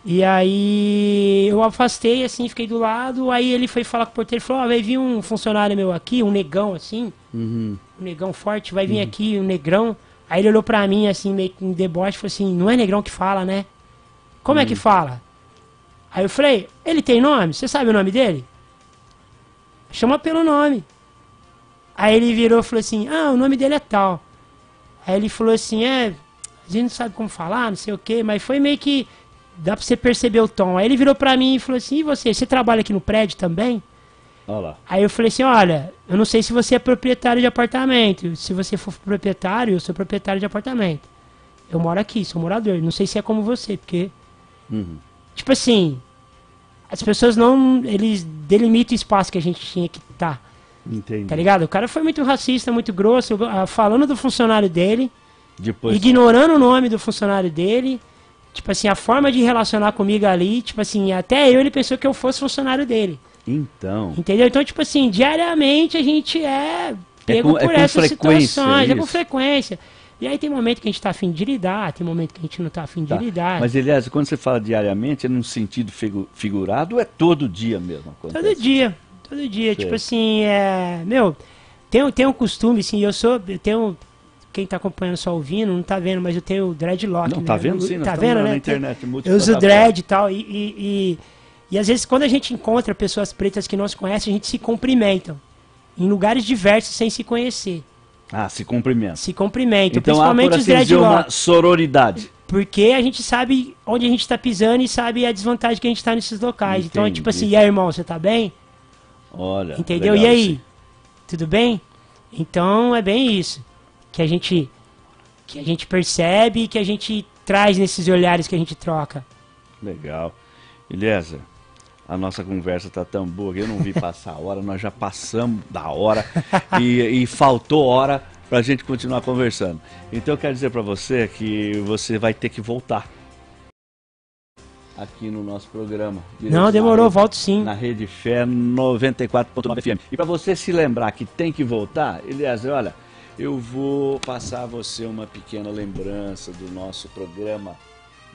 E aí eu afastei, assim, fiquei do lado. Aí ele foi falar com o porteiro e falou: Ó, oh, vai vir um funcionário meu aqui, um negão assim. Uhum. Um negão forte, vai vir uhum. aqui, um negrão. Aí ele olhou pra mim, assim, meio com um deboche, falou assim, não é negrão que fala, né? Como hum. é que hum. fala? Aí eu falei, ele tem nome? Você sabe o nome dele? Chama pelo nome. Aí ele virou e falou assim, ah, o nome dele é tal. Aí ele falou assim, é, a gente não sabe como falar, não sei o quê, mas foi meio que. Dá pra você perceber o tom. Aí ele virou pra mim e falou assim, e você? Você trabalha aqui no prédio também? Olá. Aí eu falei assim, olha, eu não sei se você é proprietário de apartamento. Se você for proprietário, eu sou proprietário de apartamento. Eu moro aqui, sou morador. Não sei se é como você, porque. Uhum. Tipo assim, as pessoas não. Eles delimitam o espaço que a gente tinha que estar. Tá, Entendi. Tá ligado? O cara foi muito racista, muito grosso, uh, falando do funcionário dele, Depois... ignorando o nome do funcionário dele. Tipo assim, a forma de relacionar comigo ali, tipo assim, até eu ele pensou que eu fosse funcionário dele. Então. Entendeu? Então, tipo assim, diariamente a gente é, é pego é com, por é essas situações, é com frequência. E aí tem momento que a gente está afim de lidar, tem momento que a gente não está afim de tá. lidar. Mas, aliás, quando você fala diariamente, é num sentido figurado ou é todo dia mesmo? Acontece? Todo dia, todo dia. Tipo assim, é... Meu, tem, tem um costume, assim, eu sou... Eu tenho... Quem está acompanhando só ouvindo, não está vendo, mas eu tenho dreadlock. Não, né? tá vendo sim, tá vendo, né? na internet. Eu uso dread e tal, e, e, e, e às vezes quando a gente encontra pessoas pretas que nós conhecem, a gente se cumprimentam. Em lugares diversos sem se conhecer. Ah, se cumprimenta. Se cumprimenta, então, principalmente os dreadlocks. uma sororidade. Porque a gente sabe onde a gente está pisando e sabe a desvantagem que a gente está nesses locais. Entendi. Então é tipo assim, e aí, irmão, você tá bem? Olha. Entendeu? e aí? Tudo bem? Então é bem isso. Que a gente que a gente percebe e que a gente traz nesses olhares que a gente troca. Legal. Eliezer, a nossa conversa tá tão boa que eu não vi passar a hora, nós já passamos da hora e, e faltou hora para a gente continuar conversando. Então eu quero dizer para você que você vai ter que voltar aqui no nosso programa. Não, demorou, rede, volto sim. Na Rede Fé 94.9 FM. E para você se lembrar que tem que voltar, Elias, olha, eu vou passar a você uma pequena lembrança do nosso programa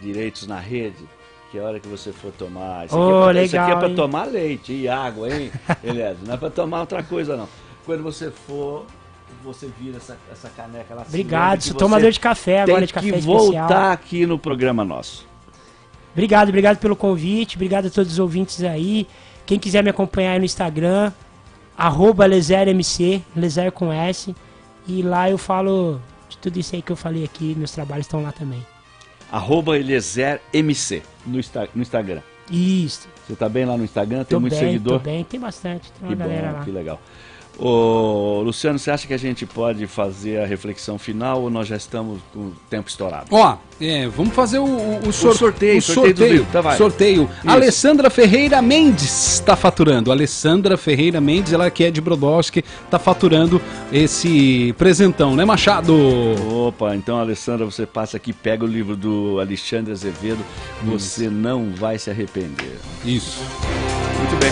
Direitos na Rede que a hora que você for tomar. Isso, oh, aqui, é pra, aqui é para tomar leite e água, hein, Elias? Não é para tomar outra coisa, não. Quando você for, você vira essa, essa caneca lá. Obrigado, sou tomador de café agora, de café que voltar aqui no programa nosso. Obrigado, obrigado pelo convite, obrigado a todos os ouvintes aí. Quem quiser me acompanhar aí no Instagram, arroba LezerMC, Lezer com S. E lá eu falo de tudo isso aí que eu falei aqui, meus trabalhos estão lá também arroba EliezerMC no, no Instagram. Isso. Você tá bem lá no Instagram? Tem tô muito bem, seguidor? Tô bem, tem bastante. Tem uma que galera bom, lá. Que legal. Ô, Luciano, você acha que a gente pode fazer a reflexão final ou nós já estamos com o tempo estourado? Ó, é, vamos fazer o, o, o, sor... o sorteio. O sorteio. sorteio. Tá, vai. sorteio. Alessandra Ferreira Mendes está faturando. Alessandra Ferreira Mendes, ela que é de Brodowski, está faturando esse presentão, né, Machado? Opa, então, Alessandra, você passa aqui, pega o livro do Alexandre Azevedo, você não vai se arrepender. Isso. Muito bem.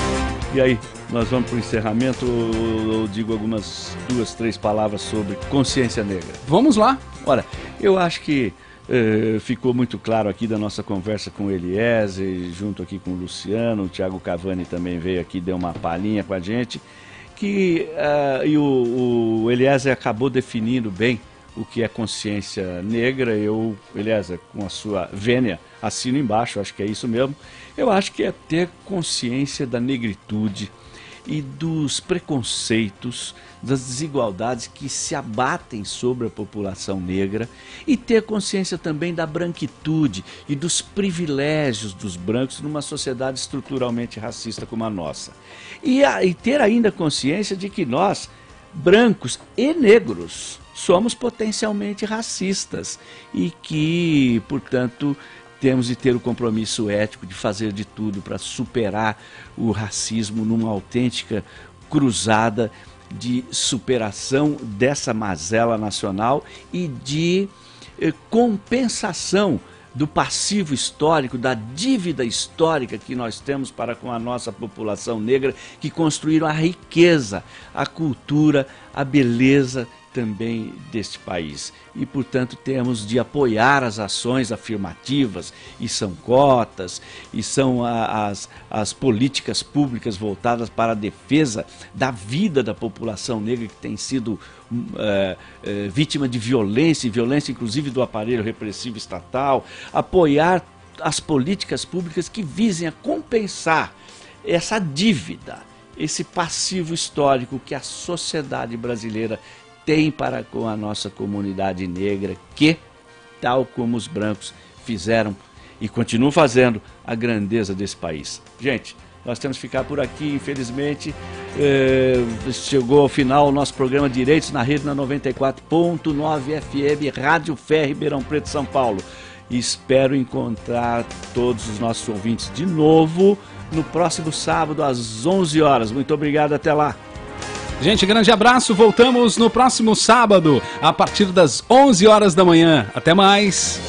E aí, nós vamos para o encerramento ou digo algumas duas, três palavras sobre consciência negra? Vamos lá. Olha, eu acho que eh, ficou muito claro aqui da nossa conversa com o Eliezer, junto aqui com o Luciano, o Thiago Cavani também veio aqui, deu uma palhinha com a gente, que uh, e o, o Eliezer acabou definindo bem o que é consciência negra. Eu, Eliezer, com a sua vênia, assino embaixo, acho que é isso mesmo. Eu acho que é ter consciência da negritude e dos preconceitos, das desigualdades que se abatem sobre a população negra e ter consciência também da branquitude e dos privilégios dos brancos numa sociedade estruturalmente racista como a nossa. E, a, e ter ainda consciência de que nós, brancos e negros, somos potencialmente racistas e que, portanto, temos de ter o compromisso ético de fazer de tudo para superar o racismo numa autêntica cruzada de superação dessa mazela nacional e de eh, compensação do passivo histórico, da dívida histórica que nós temos para com a nossa população negra, que construíram a riqueza, a cultura, a beleza também deste país. E, portanto, temos de apoiar as ações afirmativas, e são cotas, e são a, as, as políticas públicas voltadas para a defesa da vida da população negra que tem sido é, é, vítima de violência, violência inclusive do aparelho repressivo estatal, apoiar as políticas públicas que visem a compensar essa dívida, esse passivo histórico que a sociedade brasileira tem para com a nossa comunidade negra, que, tal como os brancos fizeram e continuam fazendo, a grandeza desse país. Gente, nós temos que ficar por aqui, infelizmente. É, chegou ao final o nosso programa Direitos na Rede na 94.9 FM, Rádio Fé, Ribeirão Preto, São Paulo. Espero encontrar todos os nossos ouvintes de novo no próximo sábado às 11 horas. Muito obrigado, até lá. Gente, grande abraço. Voltamos no próximo sábado, a partir das 11 horas da manhã. Até mais.